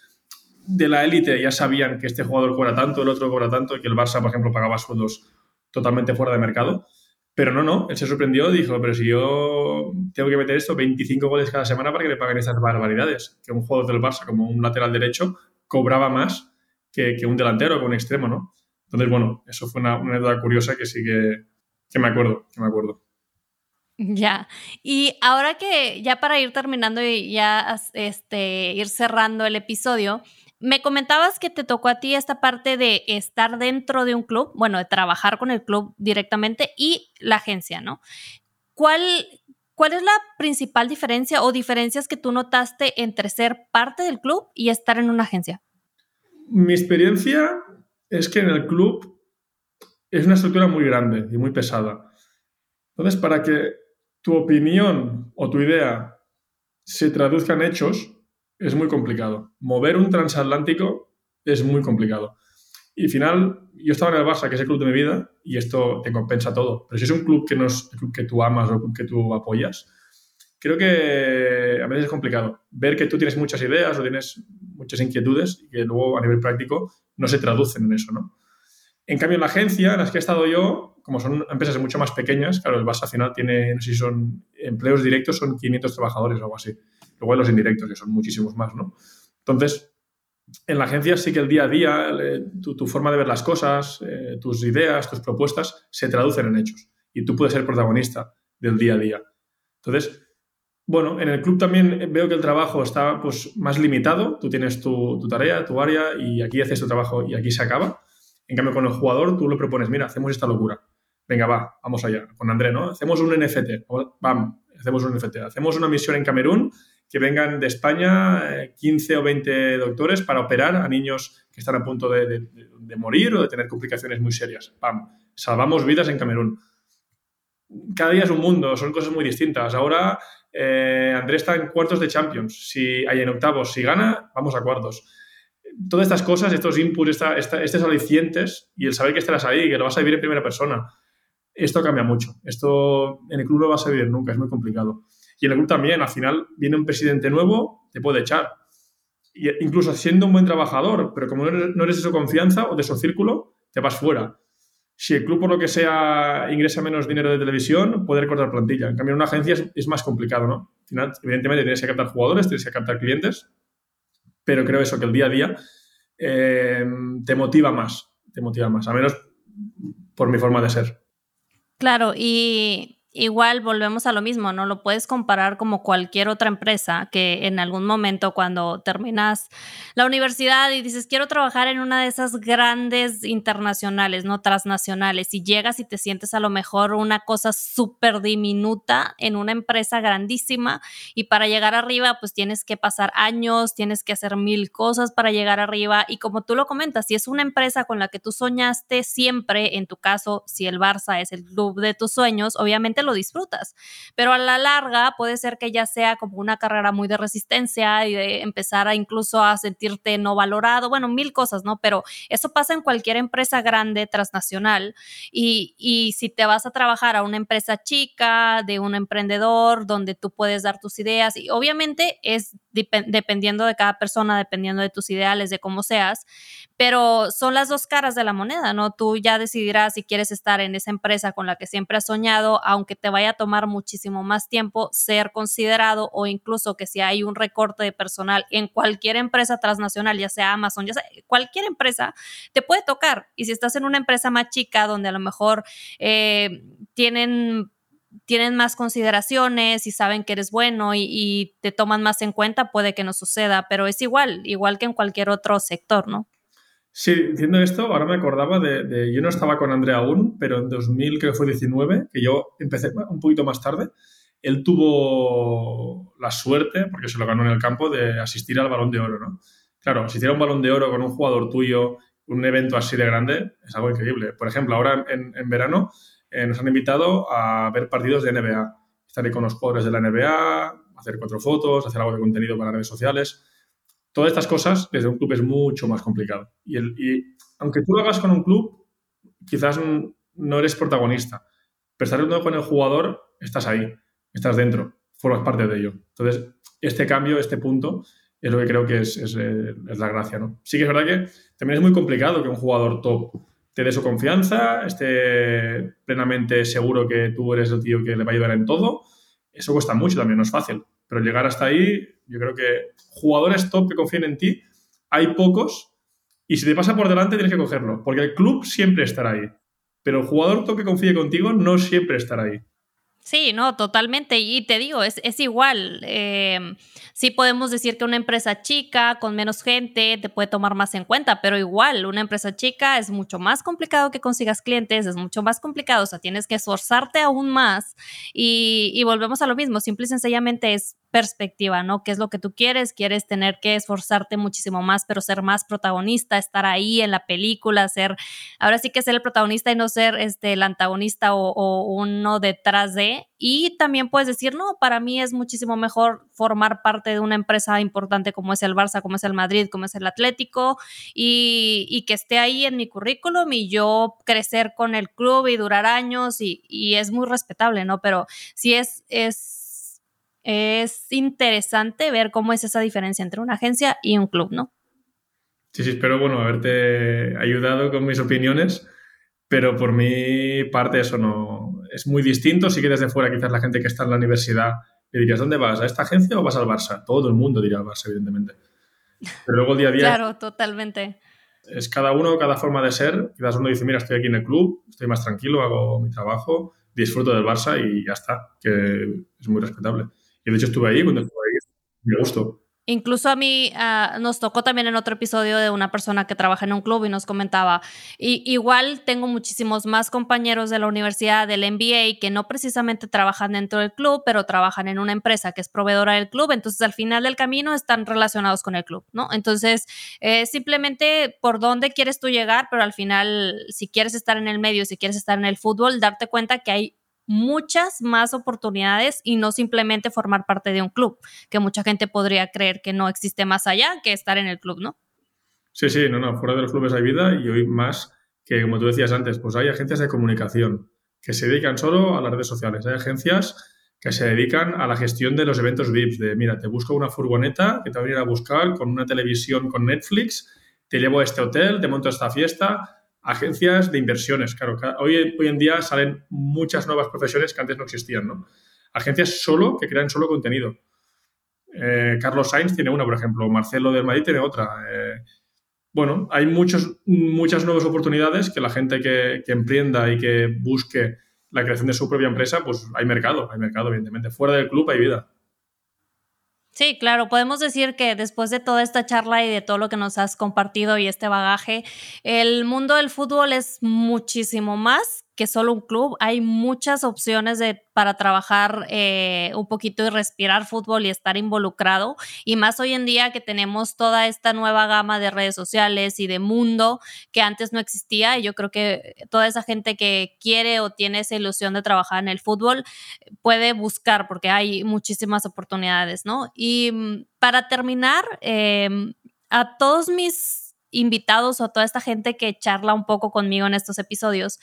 de la élite ya sabían que este jugador cobra tanto, el otro cobra tanto, y que el Barça, por ejemplo, pagaba sueldos totalmente fuera de mercado. Pero no, no, él se sorprendió dijo, pero si yo tengo que meter esto, 25 goles cada semana para que me paguen estas barbaridades, que un jugador del Barça, como un lateral derecho, cobraba más que, un delantero, que un extremo, ¿no? Entonces, bueno, eso fue una, una anécdota curiosa que sí que, que me acuerdo, que me acuerdo. Ya, y ahora que ya para ir terminando y ya este, ir cerrando el episodio, me comentabas que te tocó a ti esta parte de estar dentro de un club, bueno, de trabajar con el club directamente y la agencia, ¿no? ¿Cuál, cuál es la principal diferencia o diferencias que tú notaste entre ser parte del club y estar en una agencia? Mi experiencia es que en el club es una estructura muy grande y muy pesada. Entonces, para que tu opinión o tu idea se traduzca en hechos, es muy complicado. Mover un transatlántico es muy complicado. Y al final, yo estaba en el Barça, que es el club de mi vida, y esto te compensa todo. Pero si es un club que, no es que tú amas o que tú apoyas, creo que a veces es complicado. Ver que tú tienes muchas ideas o tienes muchas inquietudes y que luego a nivel práctico no se traducen en eso, ¿no? En cambio, en la agencia en las que he estado yo, como son empresas mucho más pequeñas, claro, el Barça final tiene, no sé si son empleos directos, son 500 trabajadores o algo así. Luego los indirectos, que son muchísimos más, ¿no? Entonces, en la agencia sí que el día a día, tu, forma de ver las cosas, eh, tus ideas, tus propuestas, se traducen en hechos. Y tú puedes ser protagonista del día a día. Entonces, bueno, en el club también veo que el trabajo está pues, más limitado. Tú tienes tu tarea, tu área, y aquí haces tu trabajo y aquí se acaba. En cambio, con el jugador tú le propones, mira, hacemos esta locura. Venga, va, vamos allá. Con André, ¿no? Hacemos un NFT. Vamos, hacemos un NFT. Hacemos una misión en Camerún que vengan de España 15 eh, o 20 doctores para operar a niños que están a punto de, morir o de tener complicaciones muy serias. ¡Pam! Salvamos vidas en Camerún. Cada día es un mundo, son cosas muy distintas. Ahora eh, André está en cuartos de Champions. Si hay en octavos, si gana, vamos a cuartos todas estas cosas, estos inputs, esta, estos alicientes y el saber que estarás ahí, que lo vas a vivir en primera persona, esto cambia mucho. Esto en el club no vas a vivir nunca, es muy complicado. Y en el club también, al final viene un presidente nuevo, te puede echar. Y incluso siendo un buen trabajador, pero como no eres, de su confianza o de su círculo, te vas fuera. Si el club, por lo que sea, ingresa menos dinero de televisión, puede cortar plantilla. En cambio, en una agencia es, más complicado, ¿no? Al final, evidentemente, tienes que captar jugadores, tienes que captar clientes, pero creo eso, que el día a día eh, te motiva más, te motiva más, a menos por mi forma de ser. Claro, y igual volvemos a lo mismo, ¿no? Lo puedes comparar como cualquier otra empresa que en algún momento cuando terminas la universidad y dices, quiero trabajar en una de esas grandes internacionales, ¿no? Transnacionales, y llegas y te sientes a lo mejor una cosa súper diminuta en una empresa grandísima y para llegar arriba pues tienes que pasar años, tienes que hacer mil cosas para llegar arriba y como tú lo comentas, si es una empresa con la que tú soñaste siempre, en tu caso, si el Barça es el club de tus sueños, obviamente lo disfrutas. Pero a la larga puede ser que ya sea como una carrera muy de resistencia y de empezar a incluso a sentirte no valorado, bueno, mil cosas, ¿no? Pero eso pasa en cualquier empresa grande, transnacional. Y, y si te vas a trabajar a una empresa chica, de un emprendedor, donde tú puedes dar tus ideas, y obviamente es dependiendo de cada persona, dependiendo de tus ideales, de cómo seas, pero son las dos caras de la moneda, ¿no? Tú ya decidirás si quieres estar en esa empresa con la que siempre has soñado, aunque te vaya a tomar muchísimo más tiempo ser considerado o incluso que si hay un recorte de personal en cualquier empresa transnacional, ya sea Amazon, ya sea cualquier empresa, te puede tocar. Y si estás en una empresa más chica donde a lo mejor eh, tienen tienen más consideraciones y saben que eres bueno y, te toman más en cuenta, puede que no suceda, pero es igual, igual que en cualquier otro sector, ¿no? Sí, diciendo esto, ahora me acordaba de, yo no estaba con Andrea aún, pero en 2000, creo que fue 19, que yo empecé un poquito más tarde, él tuvo la suerte, porque se lo ganó en el campo, de asistir al Balón de Oro, ¿no? Claro, asistir a un Balón de Oro con un jugador tuyo, un evento así de grande, es algo increíble. Por ejemplo, ahora en, verano eh, nos han invitado a ver partidos de NBA. Estar ahí con los jugadores de la NBA, hacer cuatro fotos, hacer algo de contenido para redes sociales. Todas estas cosas desde un club es mucho más complicado. Y, aunque tú lo hagas con un club, quizás no eres protagonista. Pero estar con el jugador, estás ahí, estás dentro, formas parte de ello. Entonces, este cambio, este punto, es lo que creo que es, es, eh, es la gracia. ¿no? Sí que es verdad que también es muy complicado que un jugador top te dé su confianza, esté plenamente seguro que tú eres el tío que le va a ayudar en todo. Eso cuesta mucho también, no es fácil. Pero llegar hasta ahí, yo creo que jugadores top que confíen en ti, hay pocos y si te pasa por delante tienes que cogerlo, porque el club siempre estará ahí. Pero el jugador top que confíe contigo no siempre estará ahí. Sí, no, totalmente. Y te digo, es, es igual. Eh, sí podemos decir que una empresa chica, con menos gente, te puede tomar más en cuenta, pero igual, una empresa chica es mucho más complicado que consigas clientes, es mucho más complicado, o sea, tienes que esforzarte aún más. Y, y volvemos a lo mismo, simple y sencillamente es perspectiva, ¿no? ¿Qué es lo que tú quieres? Quieres tener que esforzarte muchísimo más, pero ser más protagonista, estar ahí en la película, ser, ahora sí que ser el protagonista y no ser este, el antagonista o, o uno detrás de. Y también puedes decir, no, para mí es muchísimo mejor formar parte de una empresa importante como es el Barça, como es el Madrid, como es el Atlético, y, que esté ahí en mi currículum y yo crecer con el club y durar años y, y es muy respetable, ¿no? Pero si es, es es interesante ver cómo es esa diferencia entre una agencia y un club, ¿no? Sí, sí, espero, bueno, haberte ayudado con mis opiniones, pero por mi parte eso no es muy distinto. Si quieres de fuera, quizás la gente que está en la universidad le dirías, ¿dónde vas? ¿A esta agencia o vas al Barça? Todo el mundo diría al Barça, evidentemente. Pero luego el día a día... claro, totalmente. Es cada uno, cada forma de ser. Quizás uno dice, mira, estoy aquí en el club, estoy más tranquilo, hago mi trabajo, disfruto del Barça y ya está, que es muy respetable. Y de hecho estuve ahí cuando estuve ahí, me gustó. Incluso a mí uh, nos tocó también en otro episodio de una persona que trabaja en un club y nos comentaba, y, igual tengo muchísimos más compañeros de la universidad, del MBA, que no precisamente trabajan dentro del club, pero trabajan en una empresa que es proveedora del club, entonces al final del camino están relacionados con el club, ¿no? Entonces, eh, simplemente por dónde quieres tú llegar, pero al final, si quieres estar en el medio, si quieres estar en el fútbol, darte cuenta que hay muchas más oportunidades y no simplemente formar parte de un club, que mucha gente podría creer que no existe más allá que estar en el club, ¿no? Sí, sí, no, no, fuera de los clubes hay vida y hoy más que, como tú decías antes, pues hay agencias de comunicación que se dedican solo a las redes sociales, hay agencias que se dedican a la gestión de los eventos VIPs, de mira, te busco una furgoneta que te va a venir a buscar con una televisión con Netflix, te llevo a este hotel, te monto esta fiesta, agencias de inversiones. Claro, hoy, en día salen muchas nuevas profesiones que antes no existían, ¿no? Agencias solo que crean solo contenido. Eh, Carlos Sainz tiene una, por ejemplo, Marcelo del Madrid tiene otra. Eh, bueno, hay muchos, muchas nuevas oportunidades que la gente que, que, emprenda y que busque la creación de su propia empresa, pues hay mercado, hay mercado, evidentemente. Fuera del club hay vida. Sí, claro, podemos decir que después de toda esta charla y de todo lo que nos has compartido y este bagaje, el mundo del fútbol es muchísimo más que solo un club. Hay muchas opciones de, para trabajar eh, un poquito y respirar fútbol y estar involucrado. Y más hoy en día que tenemos toda esta nueva gama de redes sociales y de mundo que antes no existía. Y yo creo que toda esa gente que quiere o tiene esa ilusión de trabajar en el fútbol puede buscar porque hay muchísimas oportunidades, ¿no? Y mm, para terminar, em, a todos mis invitados o a toda esta gente que charla un poco conmigo en estos episodios,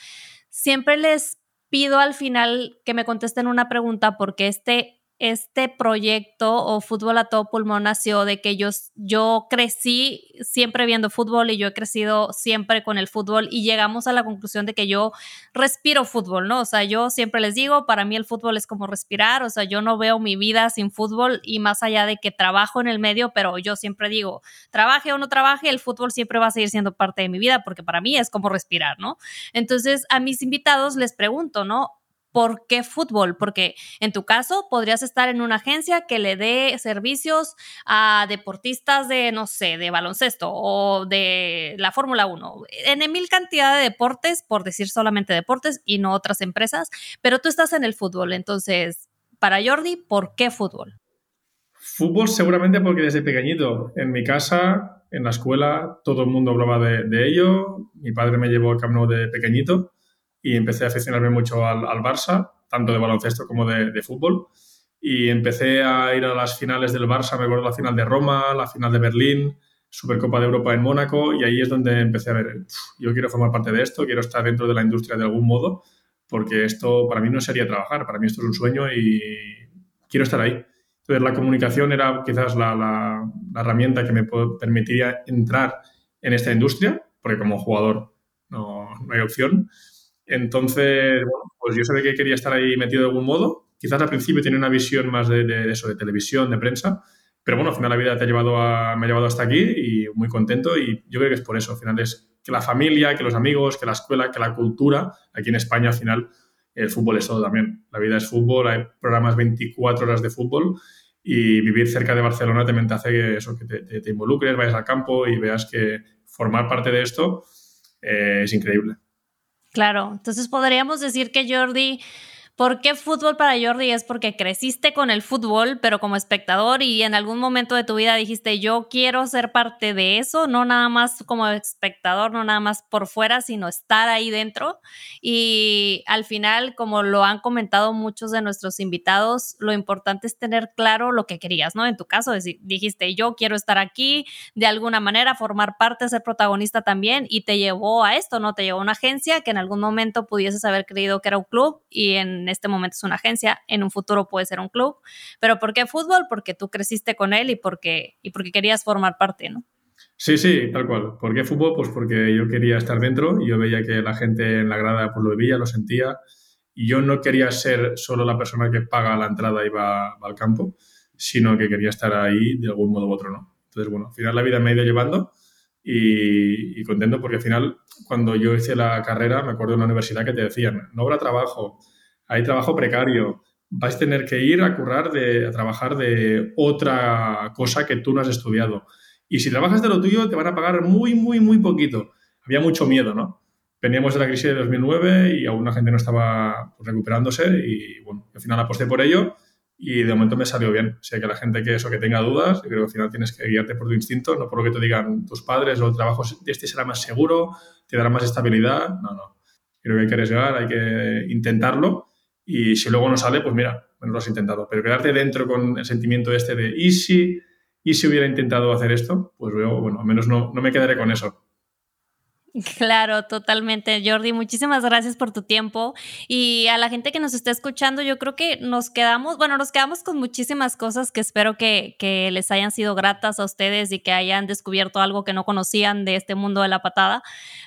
siempre les pido al final que me contesten una pregunta porque este este proyecto o fútbol a todo pulmón nació de que yo, yo crecí siempre viendo fútbol y yo he crecido siempre con el fútbol y llegamos a la conclusión de que yo respiro fútbol, ¿no? O sea, yo siempre les digo, para mí el fútbol es como respirar, o sea, yo no veo mi vida sin fútbol y más allá de que trabajo en el medio, pero yo siempre digo, trabaje o no trabaje, el fútbol siempre va a seguir siendo parte de mi vida porque para mí es como respirar, ¿no? Entonces, a mis invitados les pregunto, ¿no? ¿Por qué fútbol? Porque en tu caso podrías estar en una agencia que le dé servicios a deportistas de, no sé, de baloncesto o de la Fórmula 1, en mil cantidad de deportes, por decir solamente deportes y no otras empresas, pero tú estás en el fútbol. Entonces, para Jordi, ¿por qué fútbol? Fútbol seguramente porque desde pequeñito, en mi casa, en la escuela, todo el mundo hablaba de, ello. Mi padre me llevó al camino de pequeñito y empecé a aficionarme mucho al, al Barça, tanto de baloncesto como de, de, fútbol. Y empecé a ir a las finales del Barça, me acuerdo la final de Roma, la final de Berlín, Supercopa de Europa en Mónaco, y ahí es donde empecé a ver, yo quiero formar parte de esto, quiero estar dentro de la industria de algún modo, porque esto para mí no sería trabajar, para mí esto es un sueño y quiero estar ahí. Entonces la comunicación era quizás la, la, la herramienta que me permitiría entrar en esta industria, porque como jugador no, no hay opción. Entonces, bueno, pues yo sabía que quería estar ahí metido de algún modo. Quizás al principio tenía una visión más de, eso, de televisión, de prensa, pero bueno, al final la vida te ha llevado a, me ha llevado hasta aquí y muy contento y yo creo que es por eso. Al final es que la familia, que los amigos, que la escuela, que la cultura, aquí en España al final el fútbol es todo también. La vida es fútbol, hay programas 24 horas de fútbol y vivir cerca de Barcelona también te hace que, eso, que te, involucres, vayas al campo y veas que formar parte de esto eh, es increíble. Claro, entonces podríamos decir que Jordi ¿Por qué fútbol para Jordi? Es porque creciste con el fútbol, pero como espectador y en algún momento de tu vida dijiste, yo quiero ser parte de eso, no nada más como espectador, no nada más por fuera, sino estar ahí dentro. Y al final, como lo han comentado muchos de nuestros invitados, lo importante es tener claro lo que querías, ¿no? En tu caso, dijiste, yo quiero estar aquí, de alguna manera, formar parte, ser protagonista también, y te llevó a esto, ¿no? Te llevó a una agencia que en algún momento pudieses haber creído que era un club y en este momento es una agencia, en un futuro puede ser un club. Pero ¿por qué fútbol? Porque tú creciste con él y porque, y porque querías formar parte, ¿no? Sí, sí, tal cual. ¿Por qué fútbol? Pues porque yo quería estar dentro y yo veía que la gente en la grada pues, lo veía, lo sentía. Y yo no quería ser solo la persona que paga la entrada y va, al campo, sino que quería estar ahí de algún modo u otro, ¿no? Entonces, bueno, al final la vida me ha ido llevando y, y, contento porque al final, cuando yo hice la carrera, me acuerdo en la universidad que te decían, no habrá trabajo, hay trabajo precario, vas a tener que ir a currar, de, a trabajar de otra cosa que tú no has estudiado. Y si trabajas de lo tuyo, te van a pagar muy, muy, muy poquito. Había mucho miedo, ¿no? Veníamos de la crisis de 2009 y aún la gente no estaba recuperándose y, bueno, al final aposté por ello y de momento me salió bien. O sea, que la gente que eso, que tenga dudas, creo que al final tienes que guiarte por tu instinto, no por lo que te digan tus padres o el trabajo, este será más seguro, te dará más estabilidad. No, no. Creo que hay que arriesgar, hay que intentarlo y si luego no sale, pues mira, bueno, lo has intentado. Pero quedarte dentro con el sentimiento este de, ¿y si, y si hubiera intentado hacer esto? Pues luego, bueno, al menos no, no me quedaré con eso. Claro, totalmente. Jordi, muchísimas gracias por tu tiempo. Y a la gente que nos está escuchando, yo creo que nos quedamos, bueno, nos quedamos con muchísimas cosas que espero que, les hayan sido gratas a ustedes y que hayan descubierto algo que no conocían de este mundo de la patada.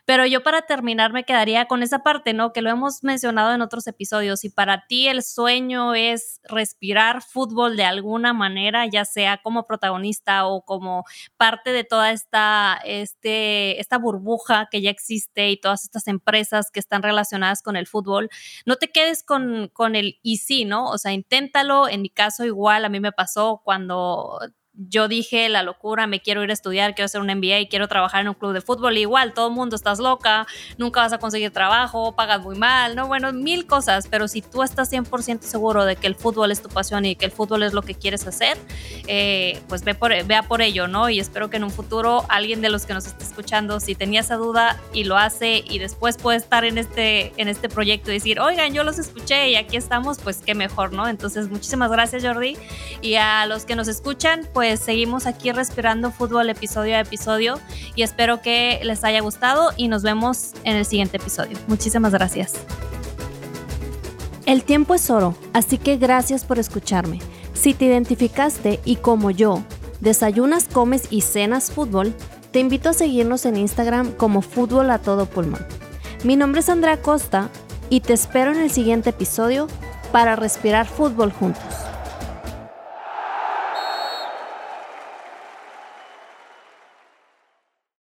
Pero yo para terminar me quedaría con esa parte, ¿no? Que lo hemos mencionado en otros episodios. Y para ti el sueño es respirar fútbol de alguna manera, ya sea como protagonista o como parte de toda esta, este, esta burbuja que ya existe y todas estas empresas que están relacionadas con el fútbol, no te quedes con, con el y sí, ¿no? O sea, inténtalo. En mi caso igual, a mí me pasó cuando yo dije la locura, me quiero ir a estudiar, quiero hacer un MBA, quiero trabajar en un club de fútbol, igual todo mundo estás loca, nunca vas a conseguir trabajo, pagas muy mal, ¿no? Bueno, mil cosas, pero si tú estás 100% seguro de que el fútbol es tu pasión y que el fútbol es lo que quieres hacer, eh, pues ve por, vea por ello, ¿no? Y espero que en un futuro alguien de los que nos esté escuchando, si tenía esa duda y lo hace y después puede estar en este, en este proyecto y decir, oigan, yo los escuché y aquí estamos, pues qué mejor, ¿no? Entonces, muchísimas gracias Jordi y a los que nos escuchan, pues pues seguimos aquí respirando fútbol episodio a episodio y espero que les haya gustado y nos vemos en el siguiente episodio. Muchísimas gracias. El tiempo es oro, así que gracias por escucharme. Si te identificaste y como yo, desayunas, comes y cenas fútbol, te invito a seguirnos en Instagram como Fútbol a Todo Pulmón. Mi nombre es Andrea Costa y te espero en el siguiente episodio para respirar fútbol juntos.